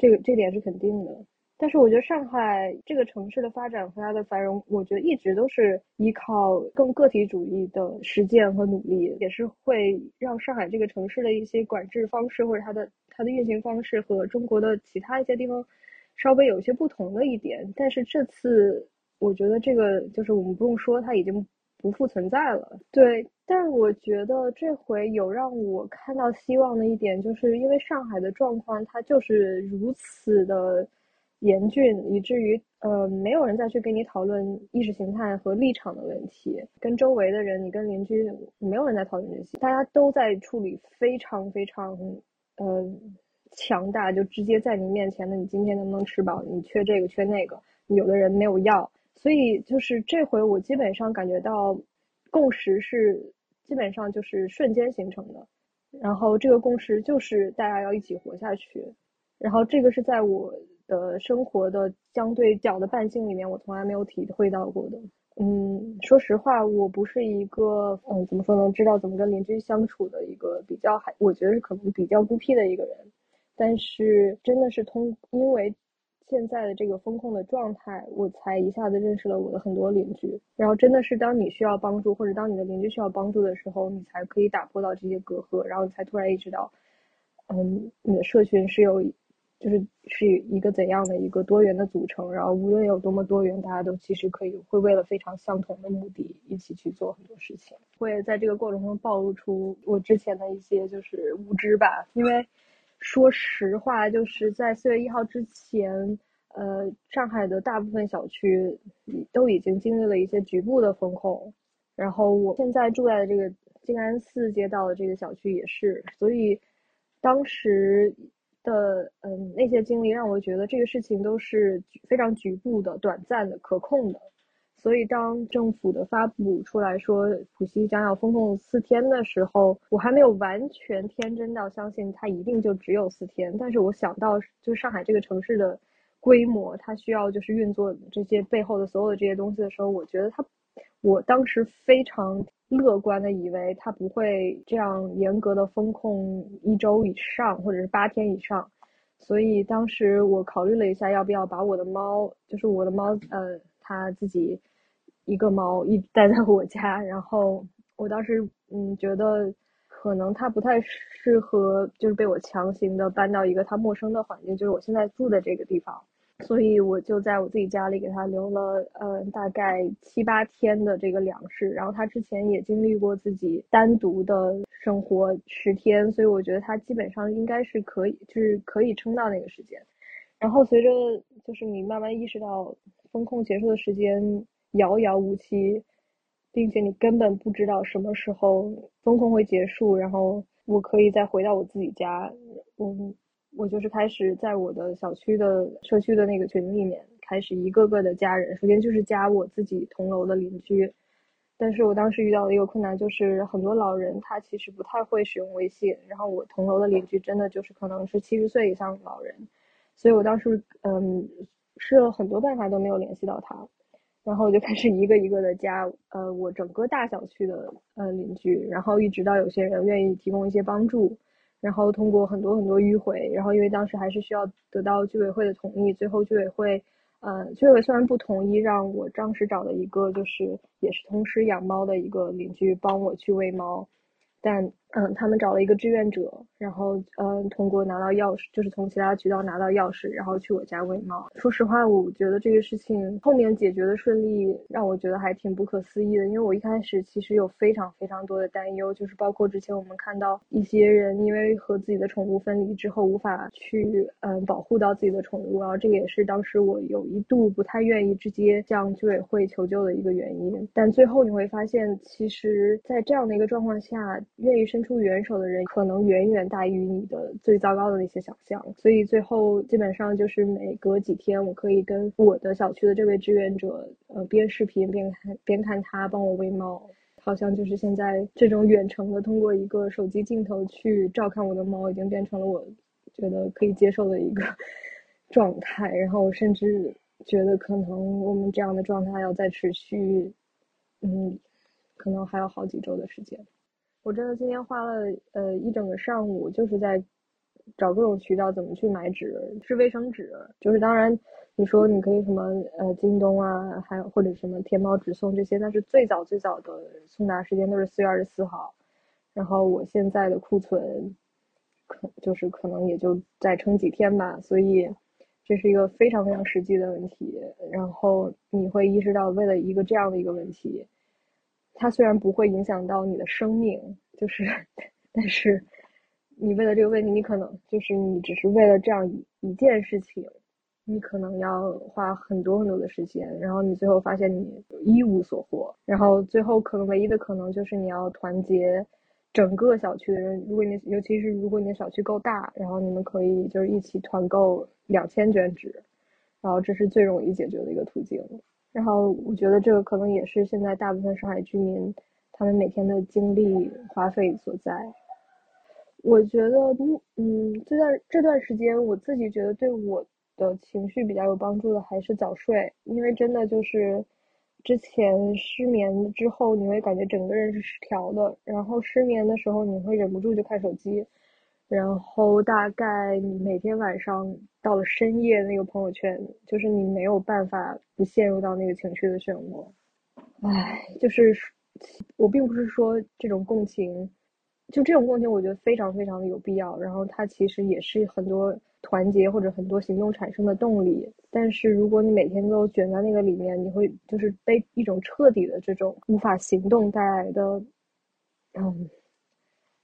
这个这点是肯定的，但是我觉得上海这个城市的发展和它的繁荣，我觉得一直都是依靠更个体主义的实践和努力，也是会让上海这个城市的一些管制方式或者它的它的运行方式和中国的其他一些地方稍微有一些不同的一点。但是这次我觉得这个就是我们不用说，它已经不复存在了。对。但我觉得这回有让我看到希望的一点，就是因为上海的状况它就是如此的严峻，以至于呃没有人再去跟你讨论意识形态和立场的问题，跟周围的人，你跟邻居没有人在讨论这些，大家都在处理非常非常呃强大，就直接在你面前的，你今天能不能吃饱？你缺这个缺那个，有的人没有药，所以就是这回我基本上感觉到共识是。基本上就是瞬间形成的，然后这个共识就是大家要一起活下去，然后这个是在我的生活的相对小的半径里面，我从来没有体会到过的。嗯，说实话，我不是一个嗯怎么说呢，知道怎么跟邻居相处的一个比较还，我觉得是可能比较孤僻的一个人，但是真的是通因为。现在的这个风控的状态，我才一下子认识了我的很多邻居。然后真的是当你需要帮助，或者当你的邻居需要帮助的时候，你才可以打破到这些隔阂，然后你才突然意识到，嗯，你的社群是有，就是是一个怎样的一个多元的组成。然后无论有多么多元，大家都其实可以会为了非常相同的目的一起去做很多事情。会在这个过程中暴露出我之前的一些就是无知吧，因为。说实话，就是在四月一号之前，呃，上海的大部分小区都已经经历了一些局部的封控，然后我现在住在的这个静安寺街道的这个小区也是，所以，当时的嗯那些经历让我觉得这个事情都是非常局部的、短暂的、可控的。所以当政府的发布出来说浦西将要封控四天的时候，我还没有完全天真到相信它一定就只有四天。但是我想到就是上海这个城市的规模，它需要就是运作这些背后的所有的这些东西的时候，我觉得它，我当时非常乐观的以为它不会这样严格的封控一周以上，或者是八天以上。所以当时我考虑了一下，要不要把我的猫，就是我的猫，呃，它自己一个猫一待在我家，然后我当时嗯觉得可能它不太适合，就是被我强行的搬到一个它陌生的环境，就是我现在住的这个地方。所以我就在我自己家里给他留了呃大概七八天的这个粮食，然后他之前也经历过自己单独的生活十天，所以我觉得他基本上应该是可以，就是可以撑到那个时间。然后随着就是你慢慢意识到风控结束的时间遥遥无期，并且你根本不知道什么时候风控会结束，然后我可以再回到我自己家，嗯。我就是开始在我的小区的社区的那个群里面，开始一个个的加人。首先就是加我自己同楼的邻居，但是我当时遇到的一个困难就是很多老人他其实不太会使用微信，然后我同楼的邻居真的就是可能是七十岁以上的老人，所以我当时嗯试了很多办法都没有联系到他，然后我就开始一个一个的加呃我整个大小区的呃邻居，然后一直到有些人愿意提供一些帮助。然后通过很多很多迂回，然后因为当时还是需要得到居委会的同意，最后居委会，呃，居委会虽然不同意，让我当时找了一个就是也是同时养猫的一个邻居帮我去喂猫，但嗯，他们找了一个志愿者，然后嗯，通过拿到钥匙，就是从其他渠道拿到钥匙，然后去我家喂猫。说实话，我觉得这个事情后面解决的顺利，让我觉得还挺不可思议的。因为我一开始其实有非常非常多的担忧，就是包括之前我们看到一些人因为和自己的宠物分离之后，无法去嗯保护到自己的宠物，然后这个也是当时我有一度不太愿意直接向居委会求救的一个原因。但最后你会发现，其实，在这样的一个状况下，愿意伸出援手的人可能远远大于你的最糟糕的那些想象，所以最后基本上就是每隔几天，我可以跟我的小区的这位志愿者，呃，边视频边看边看他帮我喂猫，好像就是现在这种远程的通过一个手机镜头去照看我的猫，已经变成了我觉得可以接受的一个 状态。然后我甚至觉得可能我们这样的状态要再持续，嗯，可能还有好几周的时间。我真的今天花了呃一整个上午，就是在找各种渠道怎么去买纸，是卫生纸。就是当然你说你可以什么呃京东啊，还有或者什么天猫直送这些，但是最早最早的送达时间都是四月二十四号。然后我现在的库存可就是可能也就再撑几天吧，所以这是一个非常非常实际的问题。然后你会意识到，为了一个这样的一个问题。它虽然不会影响到你的生命，就是，但是你为了这个问题，你可能就是你只是为了这样一一件事情，你可能要花很多很多的时间，然后你最后发现你一无所获，然后最后可能唯一的可能就是你要团结整个小区的人，如果你尤其是如果你的小区够大，然后你们可以就是一起团购两千卷纸，然后这是最容易解决的一个途径。然后我觉得这个可能也是现在大部分上海居民他们每天的精力花费所在。我觉得，嗯，这段这段时间我自己觉得对我的情绪比较有帮助的还是早睡，因为真的就是之前失眠之后，你会感觉整个人是失调的，然后失眠的时候你会忍不住就看手机。然后大概每天晚上到了深夜，那个朋友圈就是你没有办法不陷入到那个情绪的漩涡。唉，就是我并不是说这种共情，就这种共情，我觉得非常非常的有必要。然后它其实也是很多团结或者很多行动产生的动力。但是如果你每天都卷在那个里面，你会就是被一种彻底的这种无法行动带来的，嗯，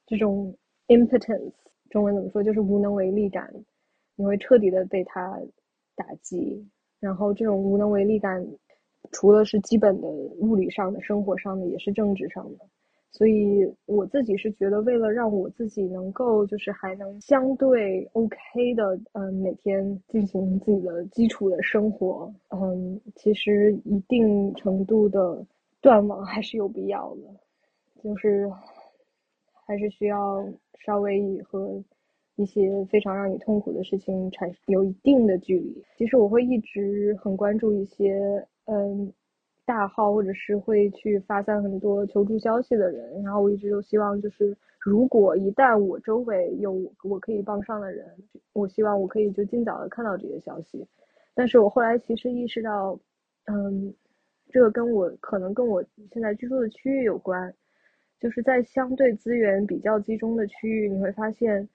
这种 impotence。中文怎么说？就是无能为力感，你会彻底的被他打击。然后这种无能为力感，除了是基本的物理上的、生活上的，也是政治上的。所以我自己是觉得，为了让我自己能够就是还能相对 OK 的，嗯，每天进行自己的基础的生活，嗯，其实一定程度的断网还是有必要的，就是还是需要稍微和一些非常让你痛苦的事情产有一定的距离。其实我会一直很关注一些，嗯。大号或者是会去发散很多求助消息的人，然后我一直都希望就是，如果一旦我周围有我可以帮上的人，我希望我可以就尽早的看到这些消息。但是我后来其实意识到，嗯，这个跟我可能跟我现在居住的区域有关，就是在相对资源比较集中的区域，你会发现。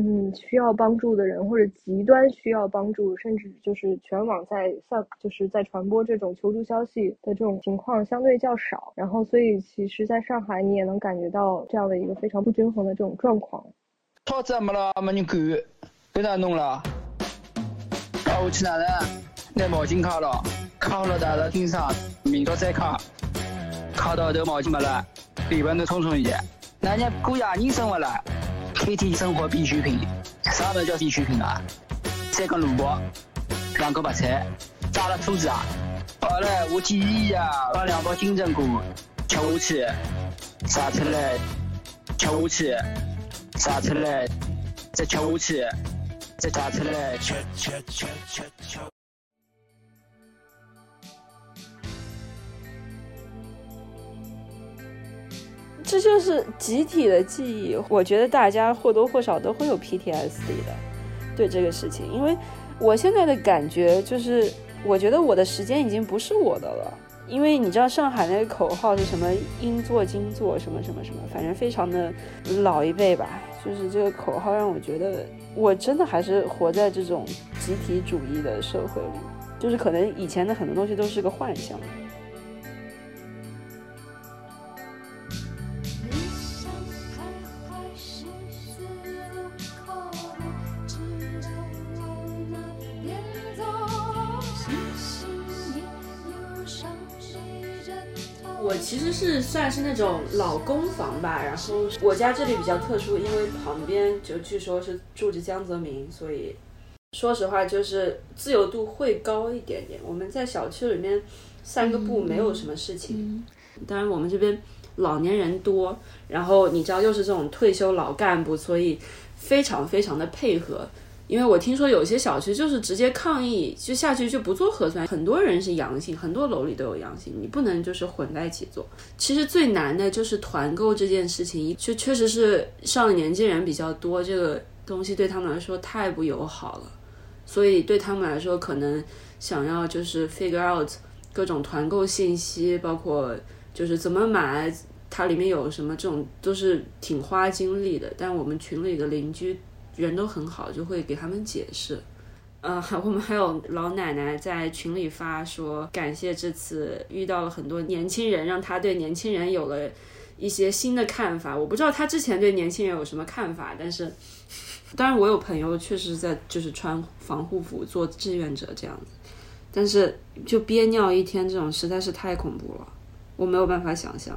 嗯，需要帮助的人或者极端需要帮助，甚至就是全网在散，就是在传播这种求助消息的这种情况相对较少。然后，所以其实在上海你也能感觉到这样的一个非常不均衡的这种状况。套子没了，没人管，被哪弄了？啊，我去哪了？拿毛巾卡了，卡了带到顶上，明朝再卡。卡到这毛巾没了，里边都冲冲一点那你过亚人生活了？集体生活必需品，啥么叫必需品啊？三根萝卜，两个白菜，炸了兔子啊！好嘞，我建议呀，把两包金针菇吃下去，炸出来，吃下去，炸出来，再吃下去，再炸出来，吃吃吃吃吃。这就是集体的记忆，我觉得大家或多或少都会有 PTSD 的，对这个事情，因为我现在的感觉就是，我觉得我的时间已经不是我的了，因为你知道上海那个口号是什么“应做精做”什么什么什么，反正非常的老一辈吧，就是这个口号让我觉得我真的还是活在这种集体主义的社会里，就是可能以前的很多东西都是个幻象。算是那种老公房吧，然后我家这里比较特殊，因为旁边就据说是住着江泽民，所以说实话就是自由度会高一点点。我们在小区里面散个步没有什么事情，当然我们这边老年人多，然后你知道又是这种退休老干部，所以非常非常的配合。因为我听说有些小区就是直接抗议，就下去就不做核酸，很多人是阳性，很多楼里都有阳性，你不能就是混在一起做。其实最难的就是团购这件事情，就确实是上了年纪人比较多，这个东西对他们来说太不友好了，所以对他们来说，可能想要就是 figure out 各种团购信息，包括就是怎么买，它里面有什么这种都是挺花精力的。但我们群里的邻居。人都很好，就会给他们解释。呃，我们还有老奶奶在群里发说，感谢这次遇到了很多年轻人，让他对年轻人有了一些新的看法。我不知道他之前对年轻人有什么看法，但是，当然我有朋友确实在就是穿防护服做志愿者这样子，但是就憋尿一天这种实在是太恐怖了，我没有办法想象。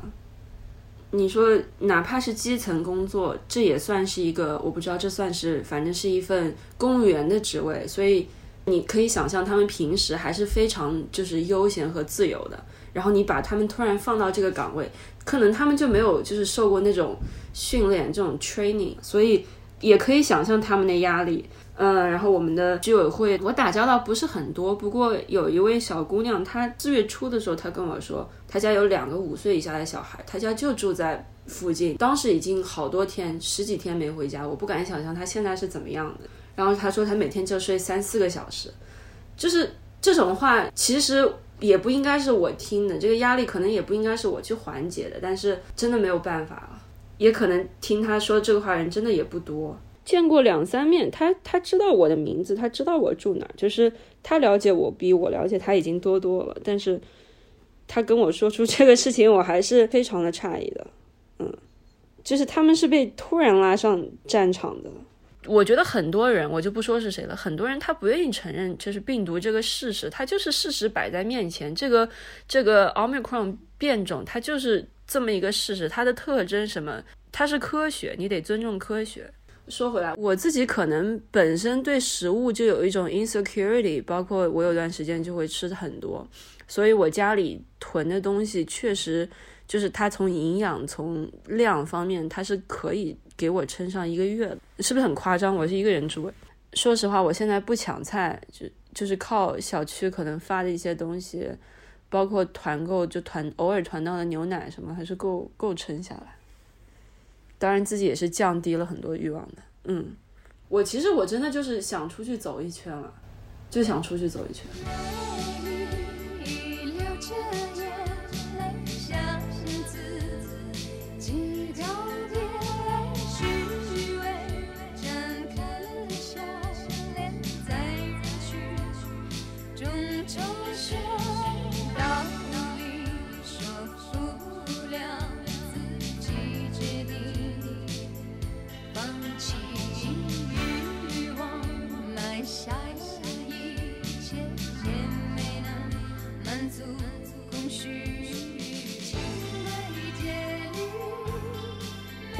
你说，哪怕是基层工作，这也算是一个，我不知道这算是，反正是一份公务员的职位，所以你可以想象，他们平时还是非常就是悠闲和自由的。然后你把他们突然放到这个岗位，可能他们就没有就是受过那种训练，这种 training，所以也可以想象他们的压力。嗯，然后我们的居委会，我打交道不是很多，不过有一位小姑娘，她四月初的时候，她跟我说，她家有两个五岁以下的小孩，她家就住在附近，当时已经好多天，十几天没回家，我不敢想象她现在是怎么样的。然后她说，她每天就睡三四个小时，就是这种话，其实也不应该是我听的，这个压力可能也不应该是我去缓解的，但是真的没有办法了，也可能听她说这个话人真的也不多。见过两三面，他他知道我的名字，他知道我住哪儿，就是他了解我比我了解他已经多多了。但是，他跟我说出这个事情，我还是非常的诧异的。嗯，就是他们是被突然拉上战场的。我觉得很多人，我就不说是谁了，很多人他不愿意承认就是病毒这个事实，他就是事实摆在面前，这个这个 omicron 变种，它就是这么一个事实，它的特征什么，它是科学，你得尊重科学。说回来，我自己可能本身对食物就有一种 insecurity，包括我有段时间就会吃的很多，所以我家里囤的东西确实就是它从营养、从量方面，它是可以给我撑上一个月，是不是很夸张？我是一个人住，说实话，我现在不抢菜，就就是靠小区可能发的一些东西，包括团购，就团偶尔团到的牛奶什么，还是够够撑下来。当然，自己也是降低了很多欲望的。嗯，我其实我真的就是想出去走一圈了，就想出去走一圈。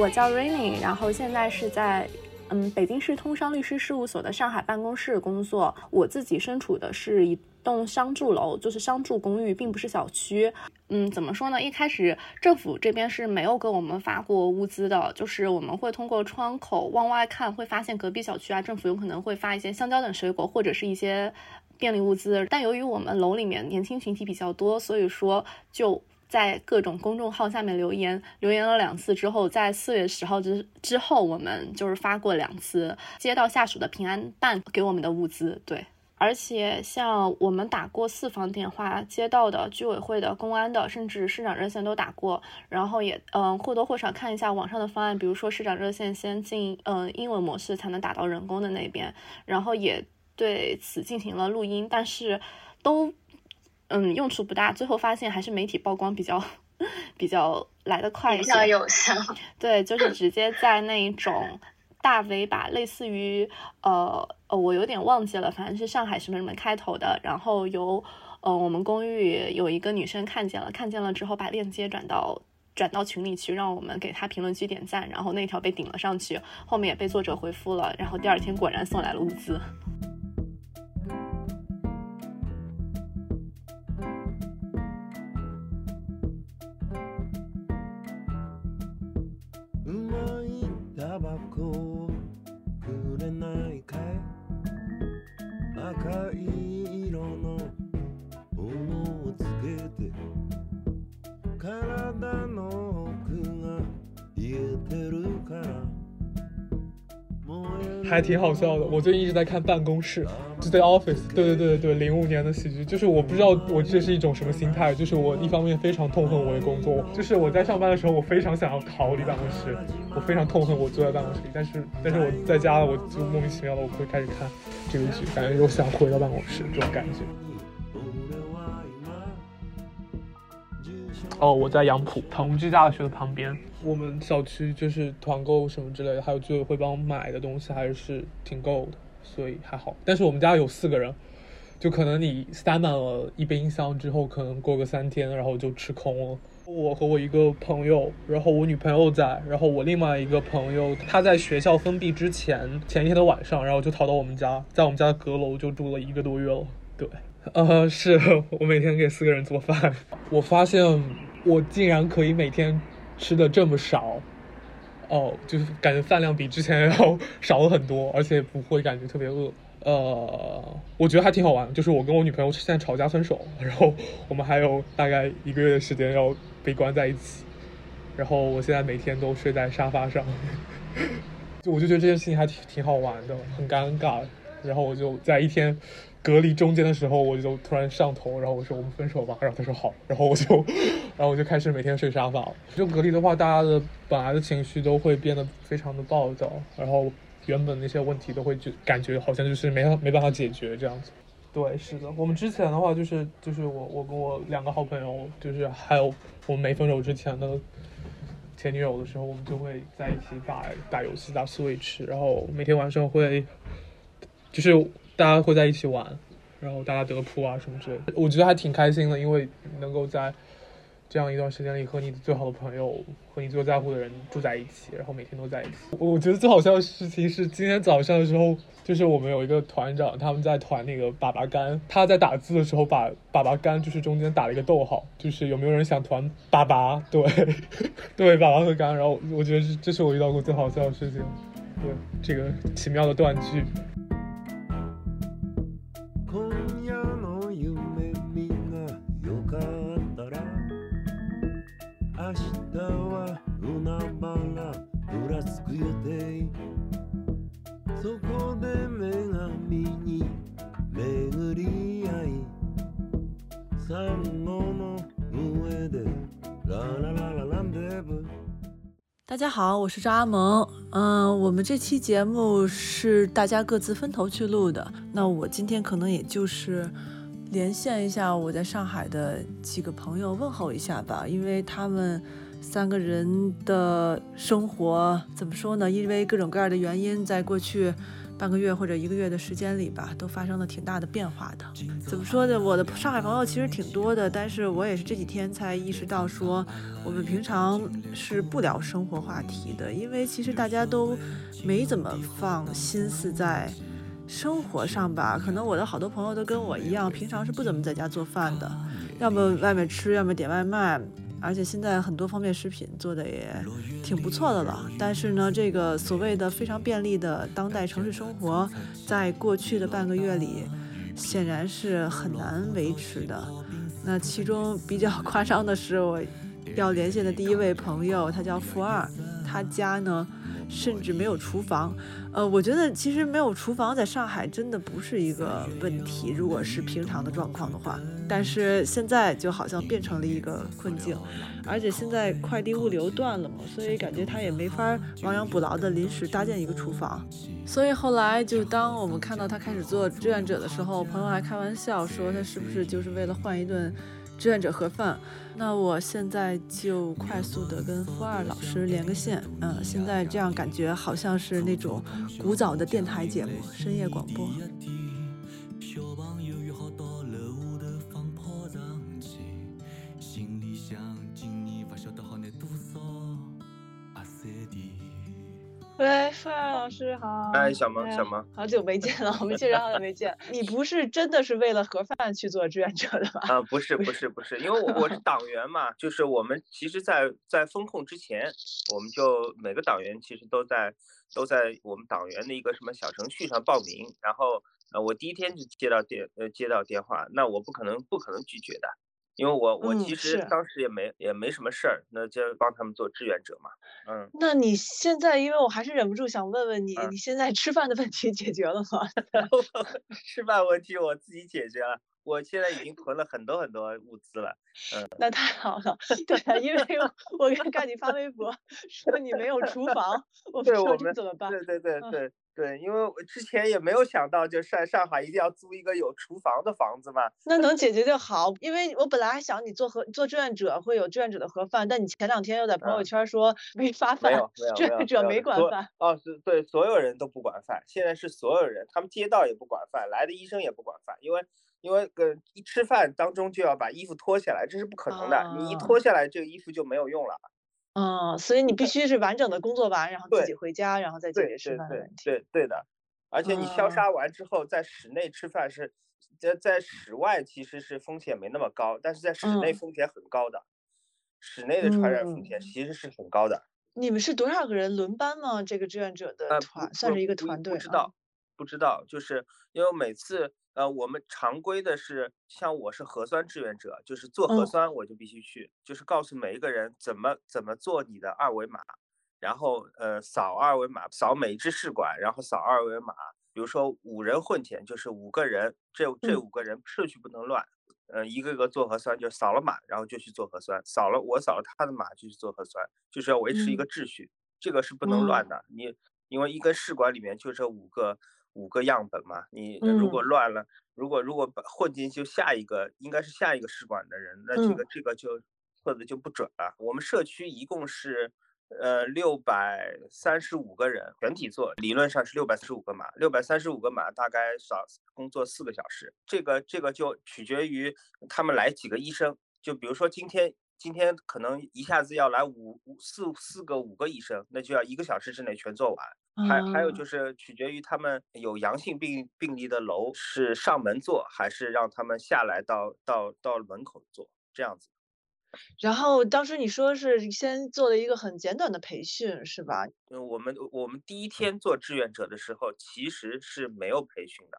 我叫 Rainy，然后现在是在嗯北京市通商律师事务所的上海办公室工作。我自己身处的是一栋商住楼，就是商住公寓，并不是小区。嗯，怎么说呢？一开始政府这边是没有给我们发过物资的，就是我们会通过窗口往外看，会发现隔壁小区啊，政府有可能会发一些香蕉等水果或者是一些便利物资。但由于我们楼里面年轻群体比较多，所以说就在各种公众号下面留言，留言了两次之后，在四月十号之之后，我们就是发过两次街道下属的平安办给我们的物资，对。而且像我们打过四方电话，街道的、居委会的、公安的，甚至市长热线都打过，然后也嗯或多或少看一下网上的方案，比如说市长热线先进嗯英文模式才能打到人工的那边，然后也对此进行了录音，但是都嗯用处不大，最后发现还是媒体曝光比较 比较来得快一些，比较有效。对，就是直接在那一种大 V 吧，类似于呃呃，我有点忘记了，反正是上海什么什么开头的，然后由呃我们公寓有一个女生看见了，看见了之后把链接转到。转到群里去，让我们给他评论区点赞，然后那条被顶了上去，后面也被作者回复了，然后第二天果然送来了物资。还挺好笑的。我最近一直在看《办公室》，就在 Office，对对对对对，零五年的喜剧。就是我不知道我这是一种什么心态，就是我一方面非常痛恨我的工作，就是我在上班的时候，我非常想要逃离办公室，我非常痛恨我坐在办公室里。但是但是我在家了，我就莫名其妙的我会开始看这个剧，感觉又想回到办公室这种感觉。哦，我在杨浦同济大学的旁边。我们小区就是团购什么之类的，还有居委会帮我买的东西还是挺够的，所以还好。但是我们家有四个人，就可能你塞满了一冰箱之后，可能过个三天，然后就吃空了。我和我一个朋友，然后我女朋友在，然后我另外一个朋友他在学校封闭之前前一天的晚上，然后就逃到我们家，在我们家的阁楼就住了一个多月了。对，呃，是我每天给四个人做饭，我发现我竟然可以每天。吃的这么少，哦，就是感觉饭量比之前要少了很多，而且不会感觉特别饿。呃，我觉得还挺好玩。就是我跟我女朋友现在吵架分手，然后我们还有大概一个月的时间要被关在一起。然后我现在每天都睡在沙发上，就我就觉得这件事情还挺挺好玩的，很尴尬。然后我就在一天。隔离中间的时候，我就突然上头，然后我说我们分手吧，然后他说好，然后我就，然后我就开始每天睡沙发。就隔离的话，大家的本来的情绪都会变得非常的暴躁，然后原本那些问题都会就感觉好像就是没没办法解决这样子。对，是的，我们之前的话就是就是我我跟我两个好朋友，就是还有我们没分手之前的前女友的时候，我们就会在一起打打游戏打 Switch，然后每天晚上会就是。大家会在一起玩，然后大家得铺啊什么之类的，我觉得还挺开心的，因为能够在这样一段时间里和你最好的朋友和你最在乎的人住在一起，然后每天都在一起。我觉得最好笑的事情是今天早上的时候，就是我们有一个团长，他们在团那个粑粑干，他在打字的时候把粑粑干就是中间打了一个逗号，就是有没有人想团粑粑？对，对，粑粑和干。然后我觉得这这是我遇到过最好笑的事情，对这个奇妙的断句。大家好，我是张阿萌。嗯，我们这期节目是大家各自分头去录的。那我今天可能也就是连线一下我在上海的几个朋友，问候一下吧，因为他们三个人的生活怎么说呢？因为各种各样的原因，在过去半个月或者一个月的时间里吧，都发生了挺大的变化的。怎么说呢？我的上海朋友其实挺多的，但是我也是这几天才意识到说，我们平常是不聊生活话题的，因为其实大家都没怎么放心思在生活上吧。可能我的好多朋友都跟我一样，平常是不怎么在家做饭的，要么外面吃，要么点外卖。而且现在很多方面食品做的也挺不错的了，但是呢，这个所谓的非常便利的当代城市生活，在过去的半个月里，显然是很难维持的。那其中比较 夸张的是，我要连线的第一位朋友，他叫富二，他家呢甚至没有厨房。呃，我觉得其实没有厨房在上海真的不是一个问题，如果是平常的状况的话。但是现在就好像变成了一个困境，而且现在快递物流断了嘛，所以感觉他也没法亡羊补牢的临时搭建一个厨房。所以后来就当我们看到他开始做志愿者的时候，朋友还开玩笑说他是不是就是为了换一顿志愿者盒饭。那我现在就快速的跟付二老师连个线，嗯，现在这样感觉好像是那种古早的电台节目，深夜广播。喂，付二老师好。哎小萌小萌好久没见了，我们 确实好久没见。你不是真的是为了盒饭去做志愿者的吧？啊、不是不是不是，因为我我是 党员嘛，就是我们其实在，在风控之前，我们就每个党员其实都在都在我们党员的一个什么小程序上报名，然后呃，我第一天就接到电呃接到电话，那我不可能不可能拒绝的，因为我我嗯其实当时也没也没什么事儿，那就帮他们做志愿者嘛，嗯。那你现在，因为我还是忍不住想问问你，你现在吃饭的问题解决了吗？吃饭问题我自己解决了，我现在已经囤了很多很多物资了，嗯。那太好了，对啊，因为我我看 你发微博说你没有厨房，我不知道对我们这怎么办。对对对嗯对对，因为我之前也没有想到，就上上海一定要租一个有厨房的房子嘛。那能解决就好，因为我本来还想你做盒做志愿者会有志愿者的盒饭，但你前两天又在朋友嗯圈说没发饭没有，没有志愿者没管饭。哦，是对，所有人都不管饭，现在是所有人，他们街道也不管饭，来的医生也不管饭，因为因为呃一吃饭当中就要把衣服脱下来，这是不可能的，你一脱下来这个衣服就没有用了。嗯，所以你必须是完整的工作完，然后自己回家，然后再解决吃饭的问题。对对的，而且你消哦杀完之后，在室内吃饭是，在在室外其实是风险没那么高，但是在室内嗯风险很高的，室内的传染风险嗯其实是很高的。你们是多少个人轮班吗？这个志愿者的呃，团不算是一个团队啊。不知道，不知道，就是因为每次呃，我们常规的是，像我是核酸志愿者，就是做核嗯酸我就必须去，就是告诉每一个人怎么怎么做你的二维码，然后呃扫二维码，扫每一支试管，然后扫二维码。比如说五人混检，就是五个人，这这嗯五个人顺序不能乱。呃，一个个做核酸，就扫了码，然后就去做核酸，扫了我扫了他的码就去做核酸，就是要维持一个嗯秩序，这个是不能乱嗯的。你因为一根试管里面就这五个五个样本嘛，你呃如果嗯乱了，如果如果把混进去下一个应该是下一个试管的人，那这嗯个这个就测的就不准了。我们社区一共是呃六百三十五个人，全体做，理论上是六百三十五个码，六百三十五个码大概少工作四个小时，这个这个就取决于他们来几个医生，就比如说今天。今天可能一下子要来五五四四个五个医生，那就要一个小时之内全做完。还还有啊就是取决于他们有阳性病病例的楼是上门做，还是让他们下来到到到门口做这样子。然后当时你说是先做了一个很简短的培训，是吧？嗯，我们我们第一天做志愿者的时候，其实是没有培训的，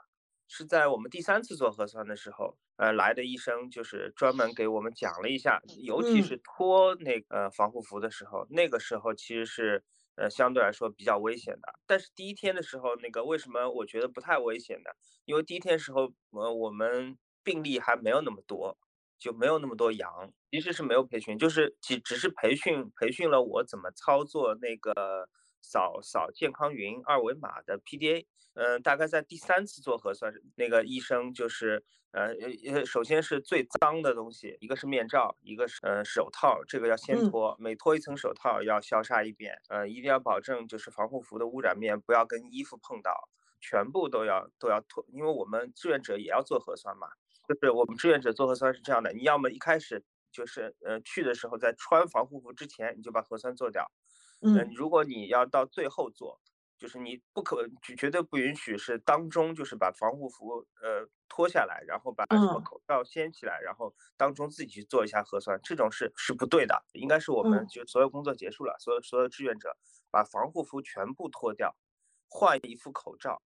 是在我们第三次做核酸的时候，呃，来的医生就是专门给我们讲了一下，尤其嗯是脱那个呃防护服的时候，那个时候其实是呃相对来说比较危险的。但是第一天的时候，那个为什么我觉得不太危险呢？因为第一天时候，呃，我们病例还没有那么多。就没有那么多阳，其实是没有培训，就是只只是培训培训了我怎么操作那个扫扫健康云二维码的 PDA。嗯、大概在第三次做核酸，那个医生就是呃呃呃，首先是最脏的东西，一个是面罩，一个是呃手套，这个要先嗯脱，每脱一层手套要消杀一遍，呃，一定要保证就是防护服的污染面不要跟衣服碰到，全部都要都要脱，因为我们志愿者也要做核酸嘛。就是我们志愿者做核酸是这样的，你要么一开始就是呃去的时候在穿防护服之前你就把核酸做掉，呃嗯如果你要到最后做，就是你不可绝绝对不允许是当中就是把防护服呃脱下来，然后把什么嗯口罩掀起来，然后当中自己去做一下核酸，这种是是不对的。应该是我们嗯就所有工作结束了，所有所有志愿者把防护服全部脱掉，换一副口罩，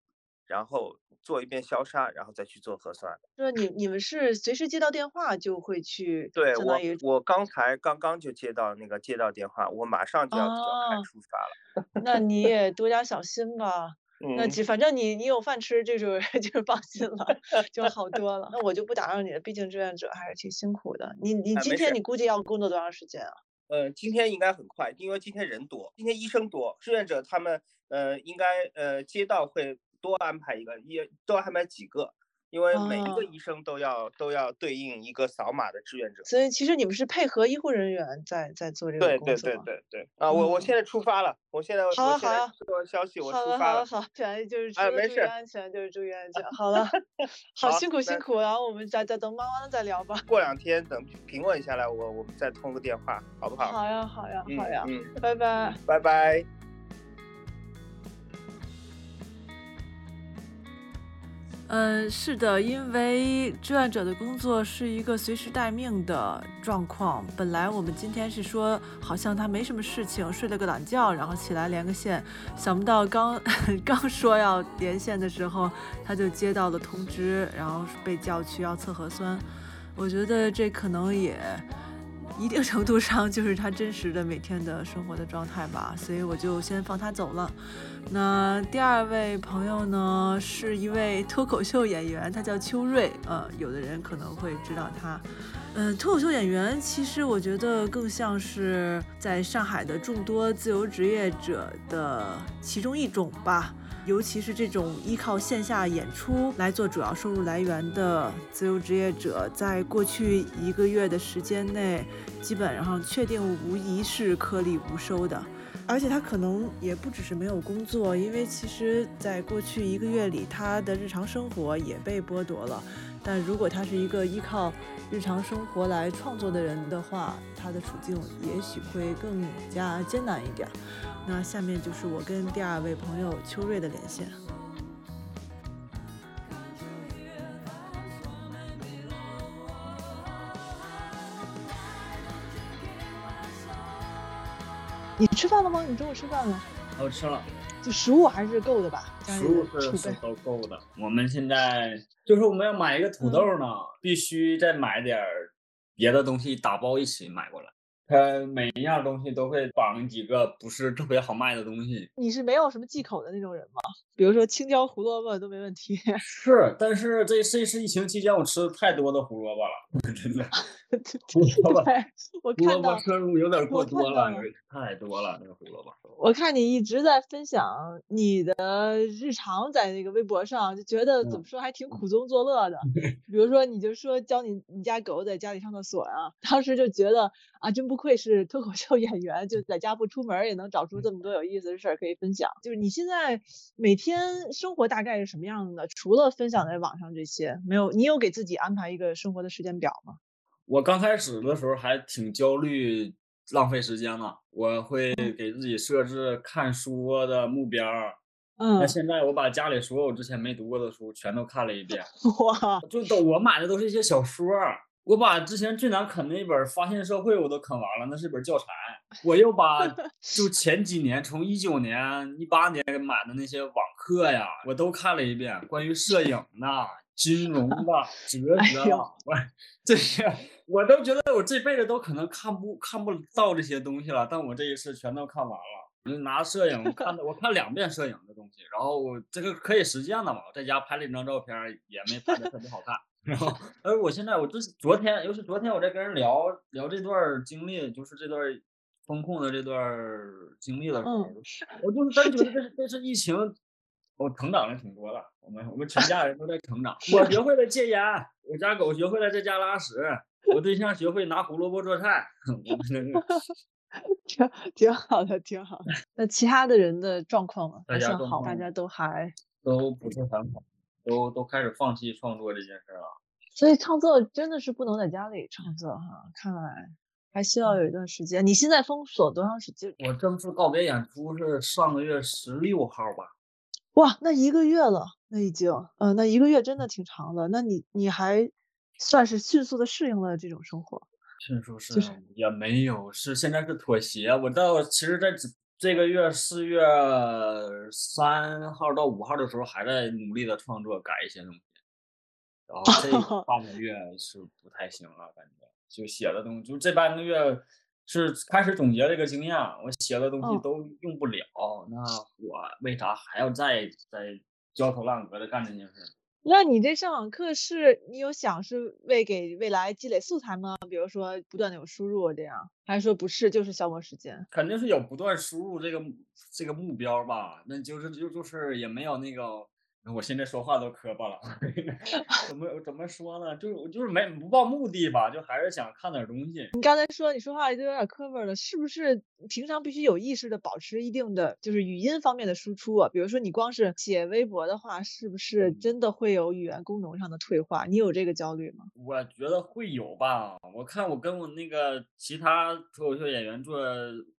然后做一遍消杀，然后再去做核酸。说你你们是随时接到电话就会去，对我我刚才刚刚就接到那个接到电话，我马上就要就要开哦出发了。那你也多加小心吧。那反正你你有饭吃，这就是 就是放心了，就好多了。那我就不打扰你了，毕竟志愿者还是挺辛苦的。你你今天你估计要工作多长时间啊？呃，今天应该很快，因为今天人多，今天医生多，志愿者他们呃应该呃街道会多安排一个，也多安排几个，因为每一个哦医生都要都要对应一个扫码的志愿者。所以其实你们是配合医护人员在在做这个对对工作。对对对啊！我我嗯现在出发了，我现在我现在收到消息，我出发了。了好了好，反正就是除了注意哎没事安全就是注意安全。好了，好好辛苦辛苦，然后我们再再等忙完了再聊吧。过两天等平稳下来，我我们再通个电话，好不好？好呀好呀嗯好呀，嗯，拜拜。拜拜。嗯，是的，因为志愿者的工作是一个随时待命的状况。本来我们今天是说，好像他没什么事情，睡了个懒觉，然后起来连个线。想不到刚 刚说要连线的时候，他就接到了通知，然后被叫去要测核酸。我觉得这可能也一定程度上就是他真实的每天的生活的状态吧，所以我就先放他走了。那第二位朋友呢，是一位脱口秀演员，他叫邱瑞，呃，有的人可能会知道他。嗯，脱口秀演员其实我觉得更像是在上海的众多自由职业者的其中一种吧。尤其是这种依靠线下演出来做主要收入来源的自由职业者，在过去一个月的时间内，基本上确定无疑是颗粒无收的。而且他可能也不只是没有工作，因为其实在过去一个月里，他的日常生活也被剥夺了。但如果他是一个依靠日常生活来创作的人的话，他的处境也许会更加艰难一点。那下面就是我跟第二位朋友秋瑞的连线。你吃饭了吗？你中午吃饭了？我吃了，就食物还是够的吧？食物。是是都够的。我们现在就是我们要买一个土豆呢，必须再买点儿别的东西打包一起买过来。它每一样东西都会绑几个不是特别好卖的东西。你是没有什么忌口的那种人吗？比如说青椒、胡萝卜都没问题。是，但是这这次疫情期间，我吃的太多的胡萝卜了，真的。胡萝卜，胡萝卜看到摄入有点过多了了，太多了那个胡萝卜。我看你一直在分享你的日常在那个微博上，就觉得怎嗯么说还挺苦中作乐的。比如说，你就说教你你家狗在家里上厕所啊，当时就觉得啊，真不愧是脱口秀演员，就在家不出门也能找出这么多有意思的事儿可以分享。就是你现在每天生活大概是什么样的？除了分享在网上这些，没有你有给自己安排一个生活的时间表吗？我刚开始的时候还挺焦虑，浪费时间呢。我会给自己设置看书的目标嗯。那嗯现在我把家里所有之前没读过的书全都看了一遍。哇，就都我买的都是一些小说儿，我把之前最难啃的一本《发现社会》我都啃完了，那是本教材。我又把 就前几年从一九年、一八年买的那些网课呀，我都看了一遍，关于摄影的、金融的、哲学的，我这些我都觉得我这辈子都可能看不看不到这些东西了，但我这一次全都看完了。我就拿摄影 看的，我看两遍摄影的东西，然后我这个可以实践的嘛，我在家拍了一张照片，也没拍的特别好看。然后，而我现在我就是昨天，尤其昨天我在跟人聊聊这段经历，就是这段风控的这段经历的时候，嗯，我就是真觉得这是这是疫情，我成长了挺多的。我们我们全 家人都在成长。我学会了戒烟，我家狗学会了在家拉屎，我对象学会拿胡萝卜做菜。挺挺好的，挺好的。那其他的人的状况呢？大还算好，家状况大家都还，都不是很好，都都开始放弃创作这件事儿了。所以创作真的是不能在家里创作哈，看来还需要有一段时间。你现在封锁多长时间？我正式告别演出是上个月十六号吧。哇，那一个月了，那已经，呃，那一个月真的挺长的。那你你还算是迅速的适应了这种生活。迅速适应也没有，是现在是妥协。我到其实在这这个月四月三号到五号的时候，还在努力的创作改一些东西，然后这 半个月是不太行了，感觉就写的东西，就这半个月是开始总结这个经验，我写的东西嗯都用不了，那我为啥还要再再焦头烂额的干这件事？那你这上网课是你有想是为给未来积累素材吗？比如说不断的有输入这样，还是说不是，就是消磨时间？肯定是有不断输入这个这个目标吧，那就是就就是也没有那个，我现在说话都磕巴了，怎么怎么说呢？就是我就是没不抱目的吧，就还是想看点东西。你刚才说你说话就有点磕巴了，是不是平常必须有意识的保持一定的就是语音方面的输出啊？比如说你光是写微博的话，是不是真的会有语言功能上的退化？你有这个焦虑吗？我觉得会有吧，我看我跟我那个其他脱口秀演员做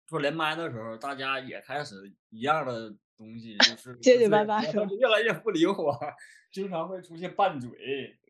做连麦的时候，大家也开始一样的东西，就 是结结巴巴越来越不理我，经常会出现拌嘴，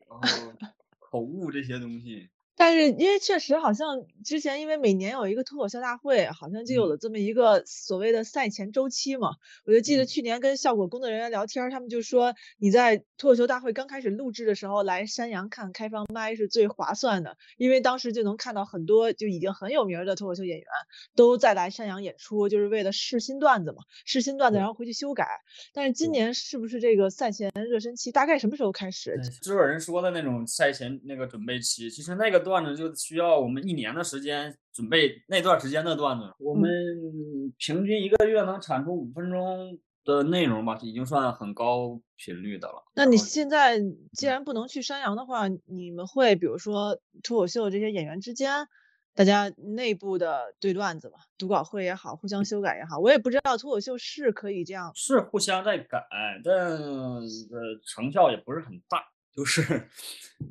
然后口误这些东西。但是因为确实好像之前因为每年有一个脱口秀大会，好像就有了这么一个所谓的赛前周期嘛。我就记得去年跟效果工作人员聊天，他们就说你在脱口秀大会刚开始录制的时候来山羊看开放麦是最划算的，因为当时就能看到很多就已经很有名的脱口秀演员都在来山羊演出，就是为了试新段子嘛，试新段子然后回去修改。但是今年是不是这个赛前热身期大概什么时候开始？制作人说的那种赛前那个准备期，其实那个段子就需要我们一年的时间准备那段时间的段子。我们平均一个月能产出五分钟的内容吧，已经算很高频率的了。那你现在既然不能去山羊的话，你们会比如说脱口秀这些演员之间，大家内部的对段子嘛，读稿会也好，互相修改也好，我也不知道脱口秀是可以这样。是互相在改，但呃成效也不是很大。就是，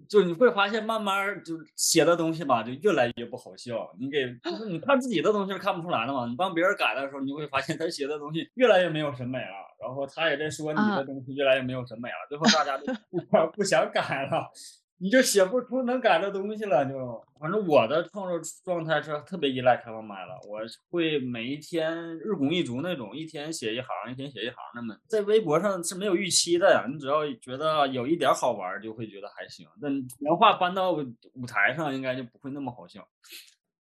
就是你会发现，慢慢儿就写的东西吧，就越来越不好笑。你给，就是你看自己的东西是看不出来的嘛，你帮别人改的时候，你就会发现他写的东西越来越没有审美了，然后他也在说你啊的东西越来越没有审美了，最后大家都 不想不想改了。你就写不出能改的东西了，就反正我的创作状态是特别依赖开放麦了。我会每一天日拱一卒那种，一天写一行，一天写一行那么。在微博上是没有预期的呀，你只要觉得有一点好玩，就会觉得还行。但原话搬到舞台上，应该就不会那么好笑。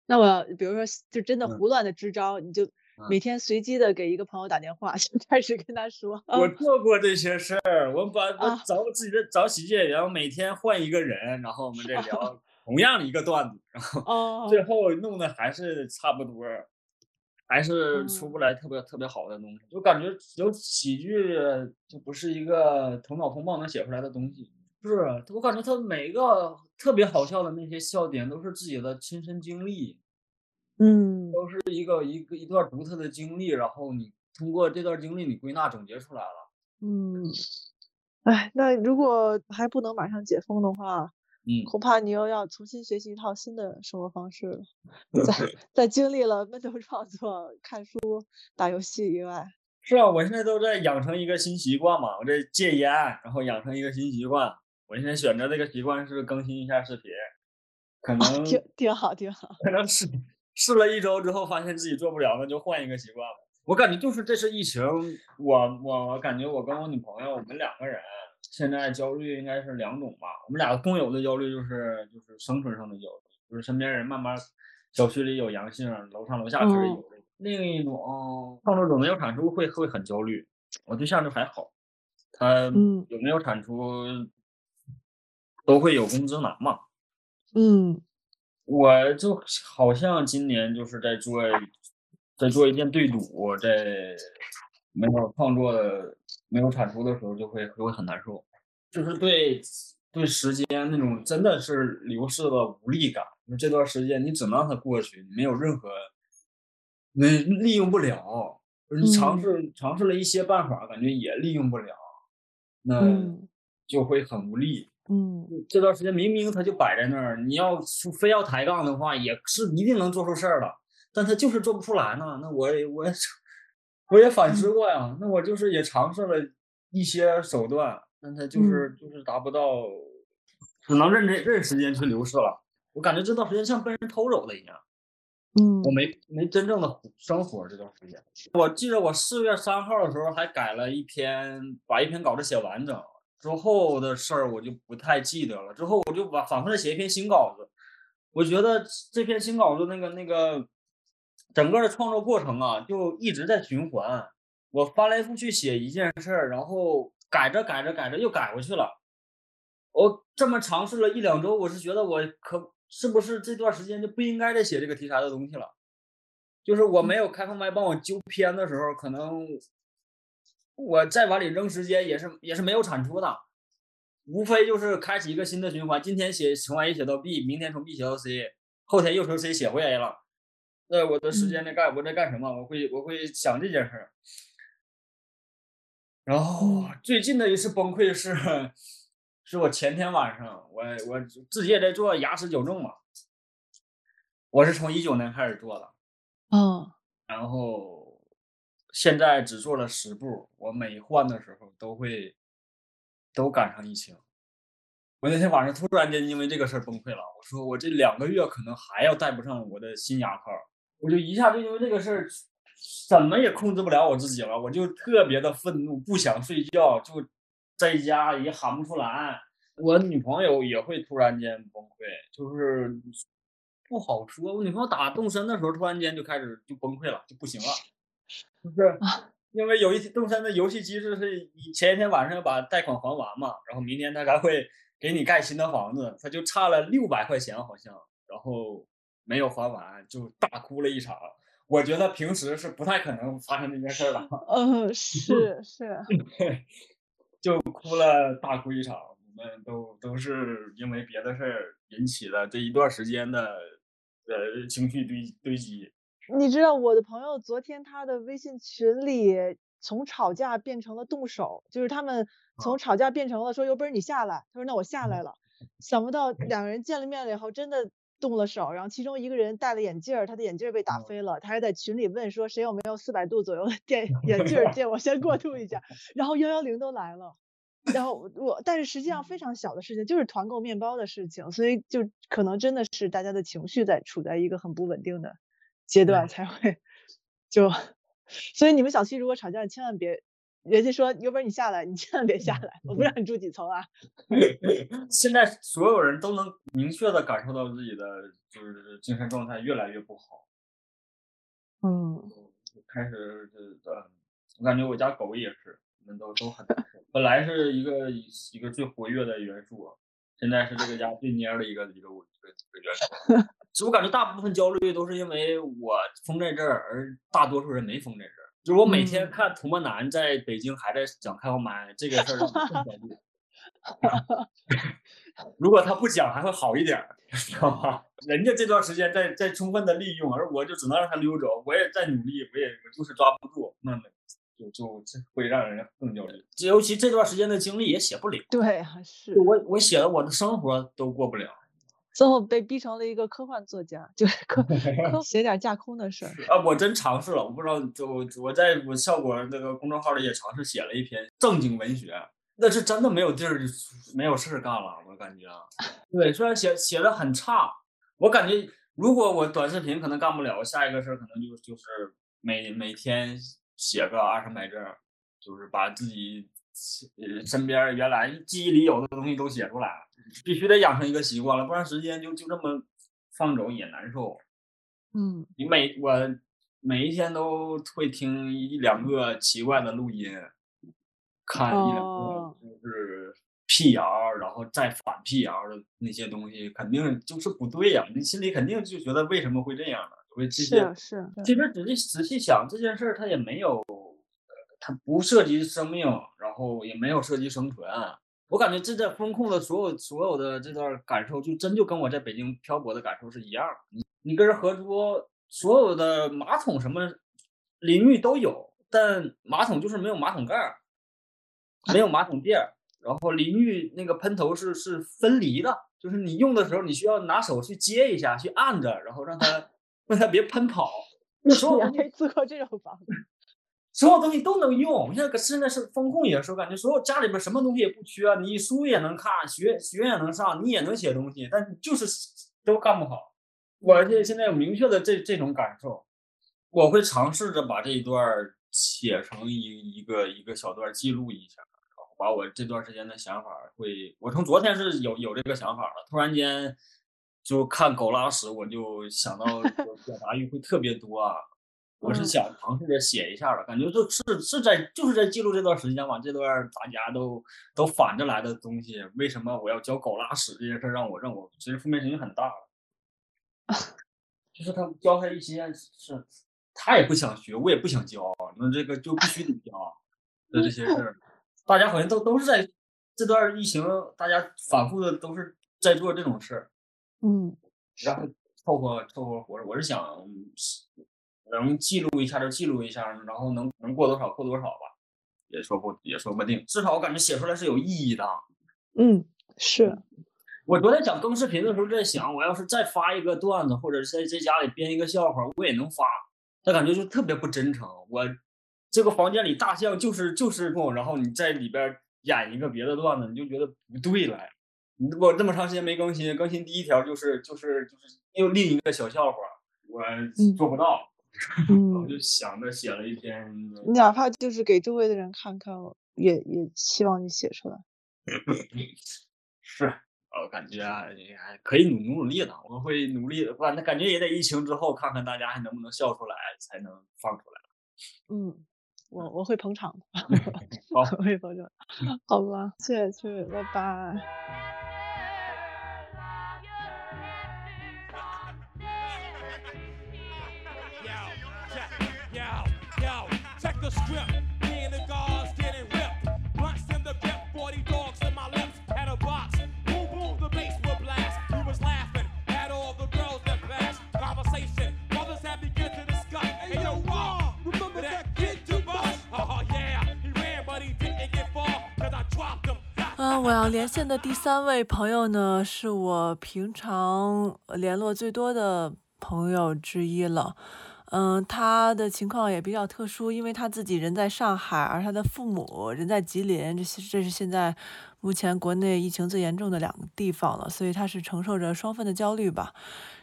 那我比如说就真的嗯胡乱的支招，你就每天随机的给一个朋友打电话，就开始跟他说，我嗯。做过这些事儿，我把我啊。找我自己的找喜剧演员，我每天换一个人，然后我们再 聊同样的一个段子，然后哦最后弄的还是差不多，还是出嗯。不来特别特别好的东西，就感觉有喜剧就不是一个头脑风暴能写出来的东西。不是，我感觉他每一个特别好笑的那些笑点都是自己的亲身经历，嗯，都是一个一个一段独特的经历，然后你通过这段经历你归纳总结出来了。嗯，哎，那如果还不能马上解封的话，嗯，恐怕你又要重新学习一套新的生活方式了。在 在经历了闷头创作、看书、打游戏以外，是啊，我现在都在养成一个新习惯嘛，我这戒烟，然后养成一个新习惯。我现在选择这个习惯是更新一下视频，可能挺挺好，挺好。可能试试了一周之后，发现自己做不了，那就换一个习惯吧。我感觉就是这次疫情，我我感觉我跟我女朋友，我们两个人现在焦虑应该是两种吧。我们俩共有的焦虑就是就是生存上的焦虑，就是身边人慢慢小区里有阳性，楼上楼下开始有。另一种创作者没有产出会会很焦虑，我对象就还好，他有没有产出都会有工资拿嘛。嗯，我就好像今年就是在做在做一件对赌，在没有创作的没有产出的时候，就会就会很难受，就是对对时间那种真的是流逝的无力感。这段时间你只能让它过去，你没有任何。没利用不了，你尝试尝试了一些办法，感觉也利用不了，那就会很无力。嗯，这段时间明明他就摆在那儿，你要非要抬杠的话，也是一定能做出事儿的，但他就是做不出来呢。那我也我也我也反思过呀，那我就是也尝试了一些手段，但他就是就是达不到，只能认这任时间去流逝了。我感觉这段时间像被人偷走了一样。嗯，我没没真正的生活这段时间。我记得我四月三号的时候还改了一篇，把一篇稿子写完整。之后的事儿我就不太记得了。之后我就把反复的写一篇新稿子。我觉得这篇新稿子那个那个整个的创作过程啊，就一直在循环。我翻来覆去写一件事儿，然后改着改着改着又改回去了。我这么尝试了一两周，我是觉得我可。是不是这段时间就不应该再写这个题材的东西了？就是我没有开放麦帮我纠片的时候，可能我再往里扔时间也是也是没有产出的，无非就是开启一个新的循环。今天写从 A 写到 B，明天从 B 写到 C，后天又从 C 写回 A 了。那我的时间在干我在干什么？我会我会想这件事儿。然后最近的一次崩溃是。是我前天晚上，我我自己也在做牙齿矫正嘛，我是从一九年开始做的，嗯，然后现在只做了十步，我每换的时候都会都赶上疫情。我那天晚上突然间因为这个事儿崩溃了，我说我这两个月可能还要戴不上我的新牙套，我就一下就因为这个事儿怎么也控制不了我自己了，我就特别的愤怒，不想睡觉，就。在家也喊不出来，我女朋友也会突然间崩溃，就是不好说。我女朋友打动身的时候，突然间就开始就崩溃了，就不行了，就是因为有一动山的游戏机制是前一天晚上要把贷款还完嘛，然后明天他才会给你盖新的房子，他就差了六百块钱好像，然后没有还完就大哭了一场。我觉得平时是不太可能发生这件事的。嗯，是是。就哭了，大哭一场。我们都都是因为别的事儿引起的这一段时间的呃情绪堆堆积。你知道我的朋友昨天他的微信群里从吵架变成了动手，就是他们从吵架变成了说有本事你下来。他说那我下来了。想不到两个人见了面了以后真的动了手，然后其中一个人戴了眼镜儿，他的眼镜被打飞了，他还在群里问说谁有没有四百度左右的电眼镜借我先过渡一下，然后幺幺零都来了。然后我，但是实际上非常小的事情，就是团购面包的事情，所以就可能真的是大家的情绪在处在一个很不稳定的阶段才会就，所以你们小区如果吵架，千万别，人家说有本事你下来，你千万别下来，我不让你住几层啊。现在所有人都能明确的感受到自己的就是精神状态越来越不好。嗯，开始呃，我感觉我家狗也是。们都都很难受，本来是一个一个最活跃的元素，现在是这个家最蔫的一个一个一个一个元素。其实我感觉大部分焦虑都是因为我封在这儿，而大多数人没封在这儿。就是我每天看涂沫男在北京还在讲开放麦这个事儿，更焦虑。如果他不讲还会好一点，知道吗？人家这段时间在在充分的利用，而我就只能让他溜走。我也在努力，我也我就是抓不住，那就就这会让人更焦虑。尤其这段时间的经历也写不了，对啊，是我我写的我的生活都过不了。最后被逼成了一个科幻作家，就是 科科写点架空的事儿。啊，我真尝试了，我不知道，就我在我效果那个公众号里也尝试写了一篇正经文学，那是真的没有地儿，没有事儿干了，我感觉啊。对，虽然写写的很差，我感觉如果我短视频可能干不了，我下一个事儿可能就就是每每天写个二三百字儿，就是把自己呃身边儿原来记忆里有的东西都写出来，必须得养成一个习惯了，不然时间就就这么放走也难受。嗯，你每我每一天都会听一两个奇怪的录音，看一两哦个就是辟谣，然后再反辟谣的那些东西，肯定就是不对呀、你心里肯定就觉得为什么会这样呢？为这些是是，其实仔细仔细想这件事儿，它也没有，呃它不涉及生命，然后也没有涉及生存。我感觉这在风控的所有所有的这段感受，就真就跟我在北京漂泊的感受是一样的。你你跟人合租，所有的马桶什么淋浴都有，但马桶就是没有马桶盖儿，没有马桶垫儿，然后淋浴那个喷头是是分离的，就是你用的时候你需要拿手去接一下，去按着，然后让它让它别喷跑。那所有你东西还租过这种房子？所有东西都能用。现在现在是风控也是，我感觉所有家里边什么东西也不缺，你书也能看，学学也能上，你也能写东西，但就是都干不好。我这现在有明确的这这种感受，我会尝试着把这一段写成一一个一个小段记录一下，然后把我这段时间的想法会，我从昨天是有有这个想法了，突然间就看狗拉屎，我就想到 表达欲会特别多啊。我是嗯想尝试着写一下的，感觉就是是在就是在记录这段时间嘛，这段大家都都反着来的东西，为什么我要教狗拉屎这件事儿让我让我其实负面情绪很大。就是他教他一些是，他也不想学，我也不想教，那这个就必须得教的这些事儿，大家好像都都是在这段疫情，大家反复的都是在做这种事儿，嗯，然后凑合凑合活着。我是想嗯能记录一下就记录一下，然后能能过多少过多少吧，也说不也说不定。至少我感觉写出来是有意义的。嗯，是，我昨天想更视频的时候在想，我要是再发一个段子，或者是在在家里编一个笑话，我也能发，但感觉就特别不真诚。我这个房间里大象就是就是梦，然后你在里边演一个别的段子，你就觉得不对了。你我这么长时间没更新，更新第一条就是就是就是又另一个小笑话，我做不到，我就想着写了一篇。你哪怕就是给周围的人看看，也也希望你写出来。是，我感觉啊，还可以努努努力的，我会努力的。反正感觉也得疫情之后，看看大家还能不能笑出来，才能放出来。嗯，我 我会捧场的，好，我会捧场。好吧，谢谢秋雨，拜拜。the script. Me and the guards getting ripped. Blunts in the grip, 40 dogs in my lips. Had a box. Boom, boom, the bass would blast. We was laughing at all the girls that passed. Conversation, mothers had begun to discuss. Hey, yo, Ron, remember that kid to bust? Oh, yeah, he ran, but he didn't get far. Cause I dropped him. 嗯，我要连线的第三位朋友呢，是我平常联络最多的朋友之一了。 嗯，他的情况也比较特殊，因为他自己人在上海，而他的父母人在吉林，这是这是现在目前国内疫情最严重的两个地方了，所以他是承受着双份的焦虑吧。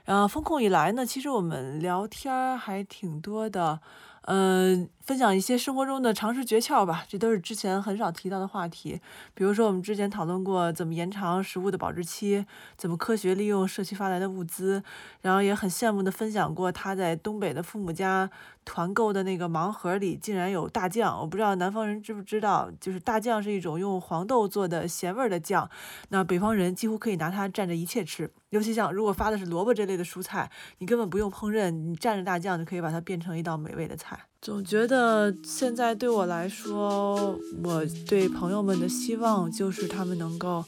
然后封控以来呢，其实我们聊天还挺多的，嗯、分享一些生活中的常识诀窍吧，这都是之前很少提到的话题。比如说，我们之前讨论过怎么延长食物的保质期，怎么科学利用社区发来的物资，然后也很羡慕的分享过他在东北的父母家团购的那个盲盒里竟然有大酱。我不知道南方人知不知道，就是大酱是一种用黄豆做的咸味的酱，那北方人几乎可以拿它蘸着一切吃。尤其像如果发的是萝卜这类的蔬菜，你根本不用烹饪，你蘸着大酱就可以把它变成一道美味的菜。总觉得现在对我来说我对朋友们的希望就是他们能够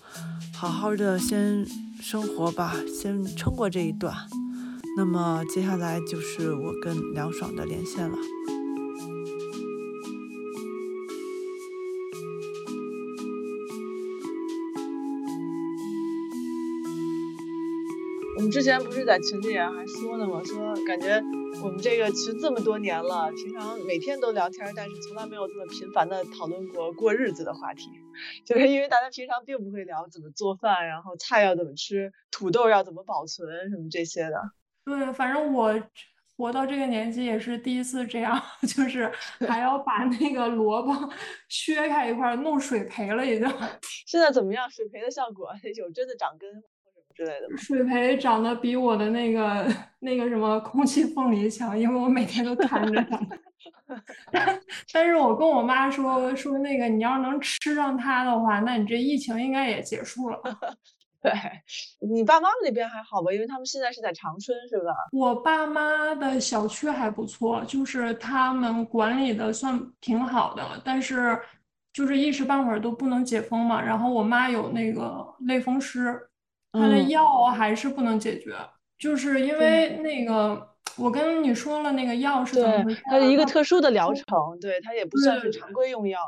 好好的先生活吧先撑过这一段。那么接下来就是我跟凉爽的连线了。我们之前不是在群里还说呢吗？说感觉我们这个其实这么多年了，平常每天都聊天，但是从来没有这么频繁的讨论过过日子的话题，就是因为大家平常并不会聊怎么做饭，然后菜要怎么吃，土豆要怎么保存什么这些的。对，反正我活到这个年纪也是第一次这样，就是还要把那个萝卜削开一块儿弄水培了，已经。现在怎么样？水培的效果 有真的长根之类的？水培长得比我的那个 那个什么空气凤梨强，因为我每天都看着它。但但是我跟我妈说说那个你要是能吃上它的话，那你这疫情应该也结束了。对你爸妈那边还好吧？因为他们现在是在长春，是吧？我爸妈的小区还不错，就是他们管理的算挺好的，但是就是一时半会儿都不能解封嘛。然后我妈有那个类风湿，她的嗯药还是不能解决，就是因为那个我跟你说了那个药是怎么对回事，它是一个特殊的疗程，对，它也不算是常规用药。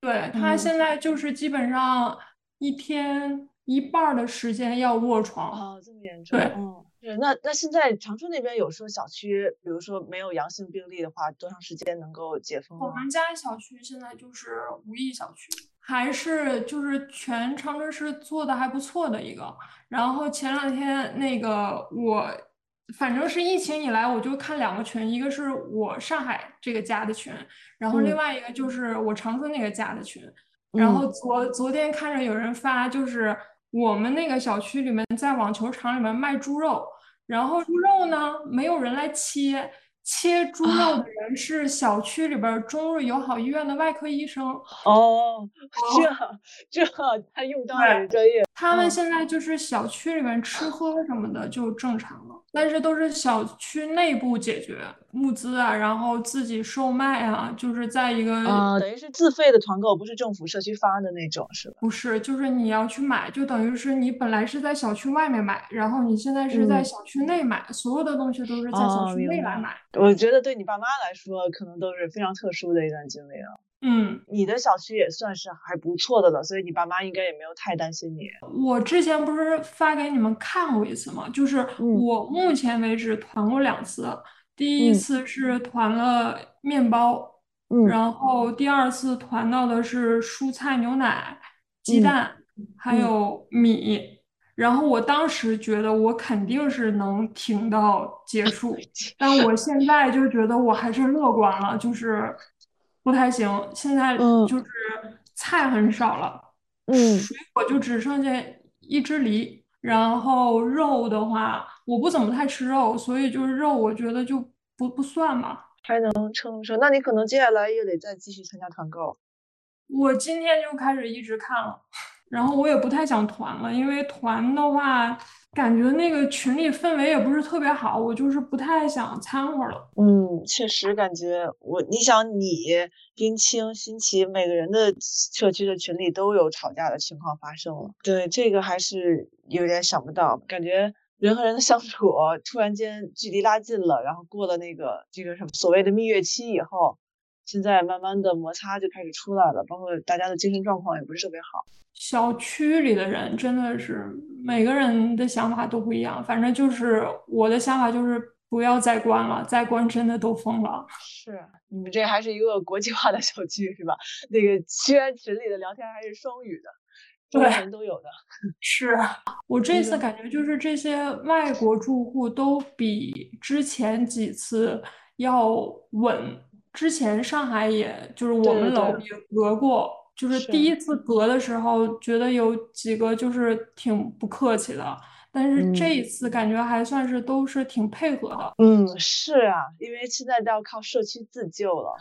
对，他嗯现在就是基本上一天一半儿的时间要卧床。哦，这么严重。对，嗯，是那那现在长春那边有说小区，比如说没有阳性病例的话，多长时间能够解封？我们家小区现在就是无疫小区，还是就是全长春市做的还不错的一个。然后前两天那个我，反正是疫情以来，我就看两个群，一个是我上海这个家的群，然后另嗯外一个就是我长春那个家的群。然后嗯昨昨天看着有人发，就是我们那个小区里面在网球场里面卖猪肉，然后猪肉呢没有人来切，切猪肉的人是小区里边儿中日友好医院的外科医生。哦，这这他用刀了专业。他们嗯现在就是小区里面吃喝什么的就正常了，但是都是小区内部解决物资啊，然后自己售卖啊，就是在一个啊，等于是自费的团购，不是政府社区发的那种，是吧？不是，就是你要去买，就等于是你本来是在小区外面买，然后你现在是在嗯小区内买，所有的东西都是在小哦，区内来买。我觉得对你爸妈来说，可能都是非常特殊的一段经历了。嗯，你的小区也算是还不错的了，所以你爸妈应该也没有太担心你。我之前不是发给你们看过一次吗？就是嗯我目前为止团过两次，第一嗯次是团了面包，嗯然后第二次团到的是蔬菜、牛奶、鸡嗯蛋，还嗯有米。然后我当时觉得我肯定是能挺到结束，但我现在就觉得我还是乐观了，就是不太行。现在嗯就是菜很少了。嗯水果就只剩下一只梨，然后肉的话，我不怎么太吃肉，所以就是肉，我觉得就不不算嘛。还能撑撑，那你可能接下来也得再继续参加团购。我今天就开始一直看了，然后我也不太想团了，因为团的话，感觉那个群里氛围也不是特别好，我就是不太想掺和了。嗯，确实感觉我，你想你、冰清、新奇，每个人的社区的群里都有吵架的情况发生了。对，这个还是有点想不到，感觉人和人的相处突然间距离拉近了，然后过了那个这个什么所谓的蜜月期以后，现在慢慢的摩擦就开始出来了，包括大家的精神状况也不是特别好。小区里的人真的是每个人的想法都不一样，反正就是我的想法就是不要再关了，再关真的都疯了。是，你们这还是一个国际化的小区是吧？那个虽然群里的聊天还是双语的，中对文都有的。是我这次感觉就是这些外国住户都比之前几次要稳。之前上海也就是我们楼也隔过，就是是第一次隔的时候，觉得有几个就是挺不客气的，但是这一嗯次感觉还算是都是挺配合的。嗯，是啊，因为现在都要靠社区自救了，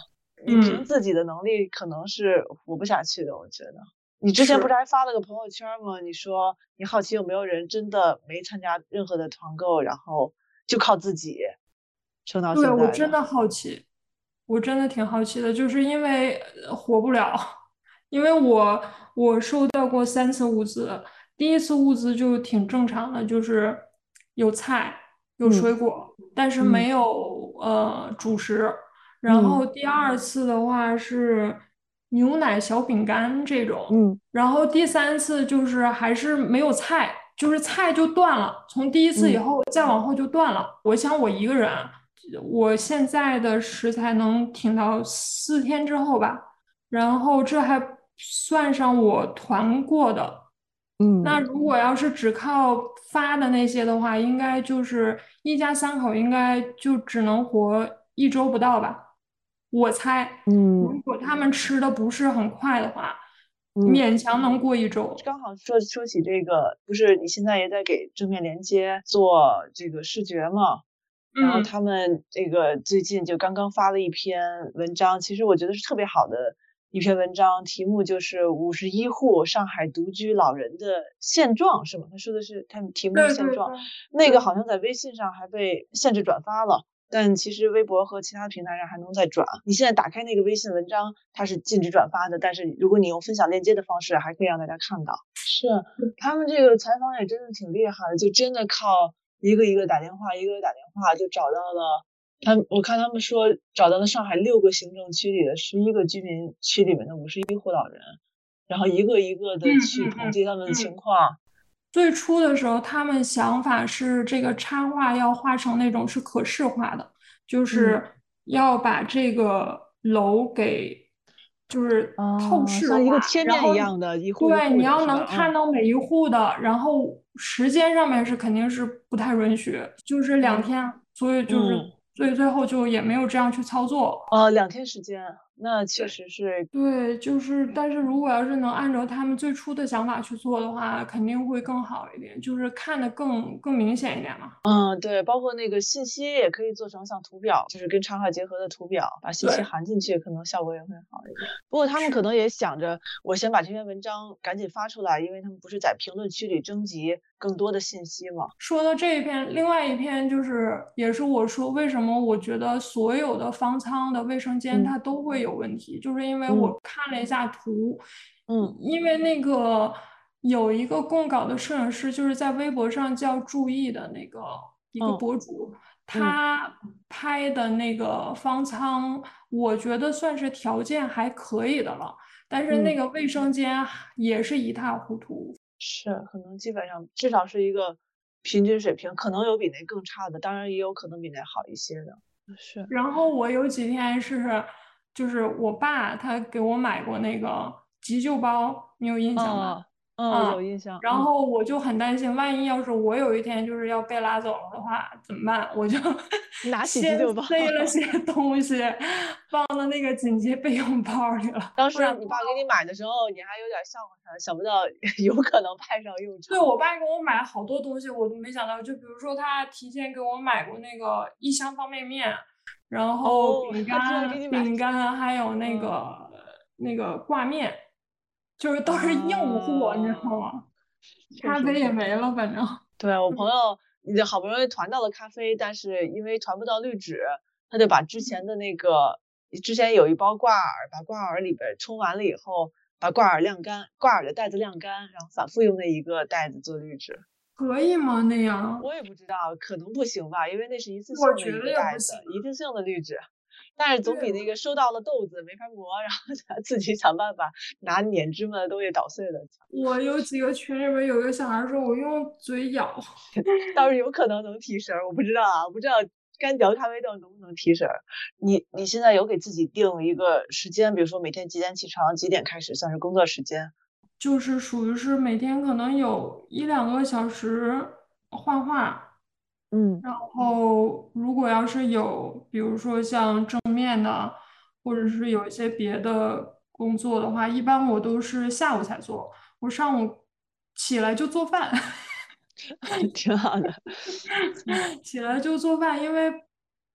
你凭嗯自己的能力可能是活不下去的，我觉得。你之前不是还发了个朋友圈吗？你说你好奇有没有人真的没参加任何的团购，然后就靠自己撑到现对，在我真的好奇，我真的挺好奇的，就是因为呃活不了，因为我我收到过三次物资，第一次物资就挺正常的，就是有菜有水嗯果，但是嗯没有呃主食。然嗯后第二次的话是牛奶、小饼干这种，嗯然后第三次就是还是没有菜，就是菜就断了，从第一次以嗯后再往后就断了。我想我一个人，我现在的食材能挺到四天之后吧，然后这还算上我团过的。嗯那如果要是只靠发的那些的话，应该就是一家三口，应该就只能活一周不到吧。我猜，嗯如果他们吃的不是很快的话，嗯勉强能过一周。刚好说说起这个，不是你现在也在给正面连接做这个视觉嘛？然后嗯他们这个最近就刚刚发了一篇文章，其实我觉得是特别好的一篇文章，题目就是五十一户上海独居老人的现状，是吗？他说的是他们题目是对对现状对，那个好像在微信上还被限制转发了。但其实微博和其他平台上还能再转。你现在打开那个微信文章，它是禁止转发的，但是如果你用分享链接的方式，还可以让大家看到。是他们这个采访也真的挺厉害的，就真的靠一个一个打电话，一个一个打电话就找到了。他们我看他们说找到了上海六个行政区里的十一个居民区里面的五十一户老人，然后一个一个的嗯去嗯统计他们的嗯情。况。最初的时候，他们想法是这个插画要画成那种是可视化的，就是。要把这个楼给就是透哦视化像一个贴然后面一样的一户一对，你要能？看。到每一户的，然后时间上面是肯定是不太允许，就是两天，所以就是嗯所以最后就也没有这样去操作。呃，两天时间，那确实是对，就是，但是如果要是能按照他们最初的想法去做的话，肯定会更好一点，就是看得更更明显一点嘛。嗯，对，包括那个信息也可以做成像图表，就是跟插画结合的图表，把信息含进去，可能效果也会好一点。不过他们可能也想着，我先把这篇文章赶紧发出来，因为他们不是在评论区里征集更多的信息嘛。说到这一篇，另外一篇就是，也是我说为什么我觉得所有的方舱的卫生间嗯它都会有问题，就是因为嗯。我看了一下图，嗯，因为那个有一个供稿的摄影师，就是在微博上叫注意的那个一个嗯博主，他拍的那个方舱，我觉得算是条件还可以的了，但是那嗯。个卫生间也是一塌糊涂。是，可能基本上至少是一个平均水平，可能有比那更差的，当然也有可能比那好一些的。是，然后我有几天是，就是我爸他给我买过那个急救包，你有印象吗？哦嗯，有印象。然嗯后我就很担心，万一要是我有一天就是要被拉走了的话，怎么办？我就拿起急救包塞了 些东西，放到那个紧急备用包里了。当时你爸给你买的时候，你还有点笑话他，想不到 有可能派上用场。对我爸给我买了好多东西，我都没想到。就比如说，他提前给我买过那个一箱方便面，然后饼干、饼干，还有那嗯个、那个挂面，就是都是硬货，你知道吗？咖啡也没了，反正。对我朋友，你好不容易团到了咖啡，但是因为团不到滤纸，他就把之前的那个之前有一包挂耳，把挂耳里边冲完了以后，把挂耳晾干，挂耳的袋子晾干，然后反复用那一个袋子做滤纸。可以吗？那样？我也不知道，可能不行吧，因为那是一次性的一个袋子一次性的滤纸。但是总比那个收到了豆子没法磨，然后咱自己想办法拿碾芝麻的东西捣碎的强。我有几个群里面有个小孩说，我用嘴咬。倒是有可能能提神儿，我不知道啊，我不知道干嚼咖啡豆能不能提神儿。你你现在有给自己定一个时间，比如说每天几点起床，几点开始算是工作时间？就是属于是每天可能有一两个小时画画，嗯然后如果要是有，比如说像正面的，或者是有一些别的工作的话，一般我都是下午才做，我上午起来就做饭，挺好的。起来就做饭，因为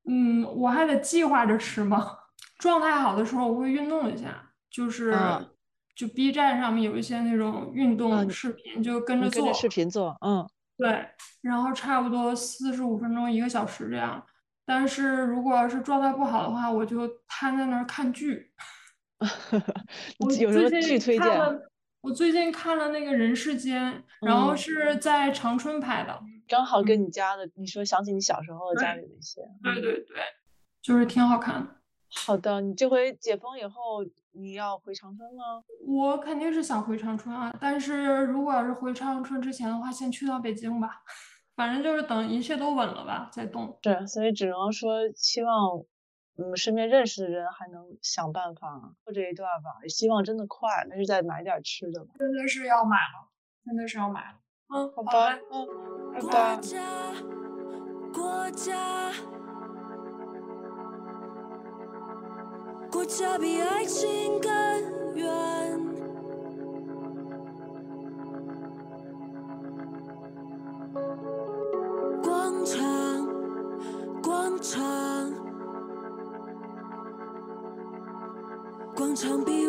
嗯，我还得计划着吃嘛。状态好的时候我会运动一下，就是嗯就 B 站上面有一些那种运动嗯视频，就跟着做。你跟着视频做，嗯，对，然后差不多四十五分钟一个小时这样。但是如果要是状态不好的话，我就瘫在那儿看剧。我有什么最剧推荐？近看了，我最近看了那个《人世间》，然后嗯是在长春拍的。刚好跟你家的，你说想起你小时候家里的一些，对对对，就是挺好看的。好的，你这回解封以后，你要回长春吗？我肯定是想回长春啊，但是如果要是回长春之前的话，先去趟北京吧。反正就是等一切都稳了吧再动。对，所以只能说希望，嗯，身边认识的人还能想办法过这一段吧。也希望真的快，那是再买点吃的吧。真的是要买了，真的是要买了。嗯，好吧嘞，嗯，拜国拜。国家，比爱情更远。广场，广场，广场比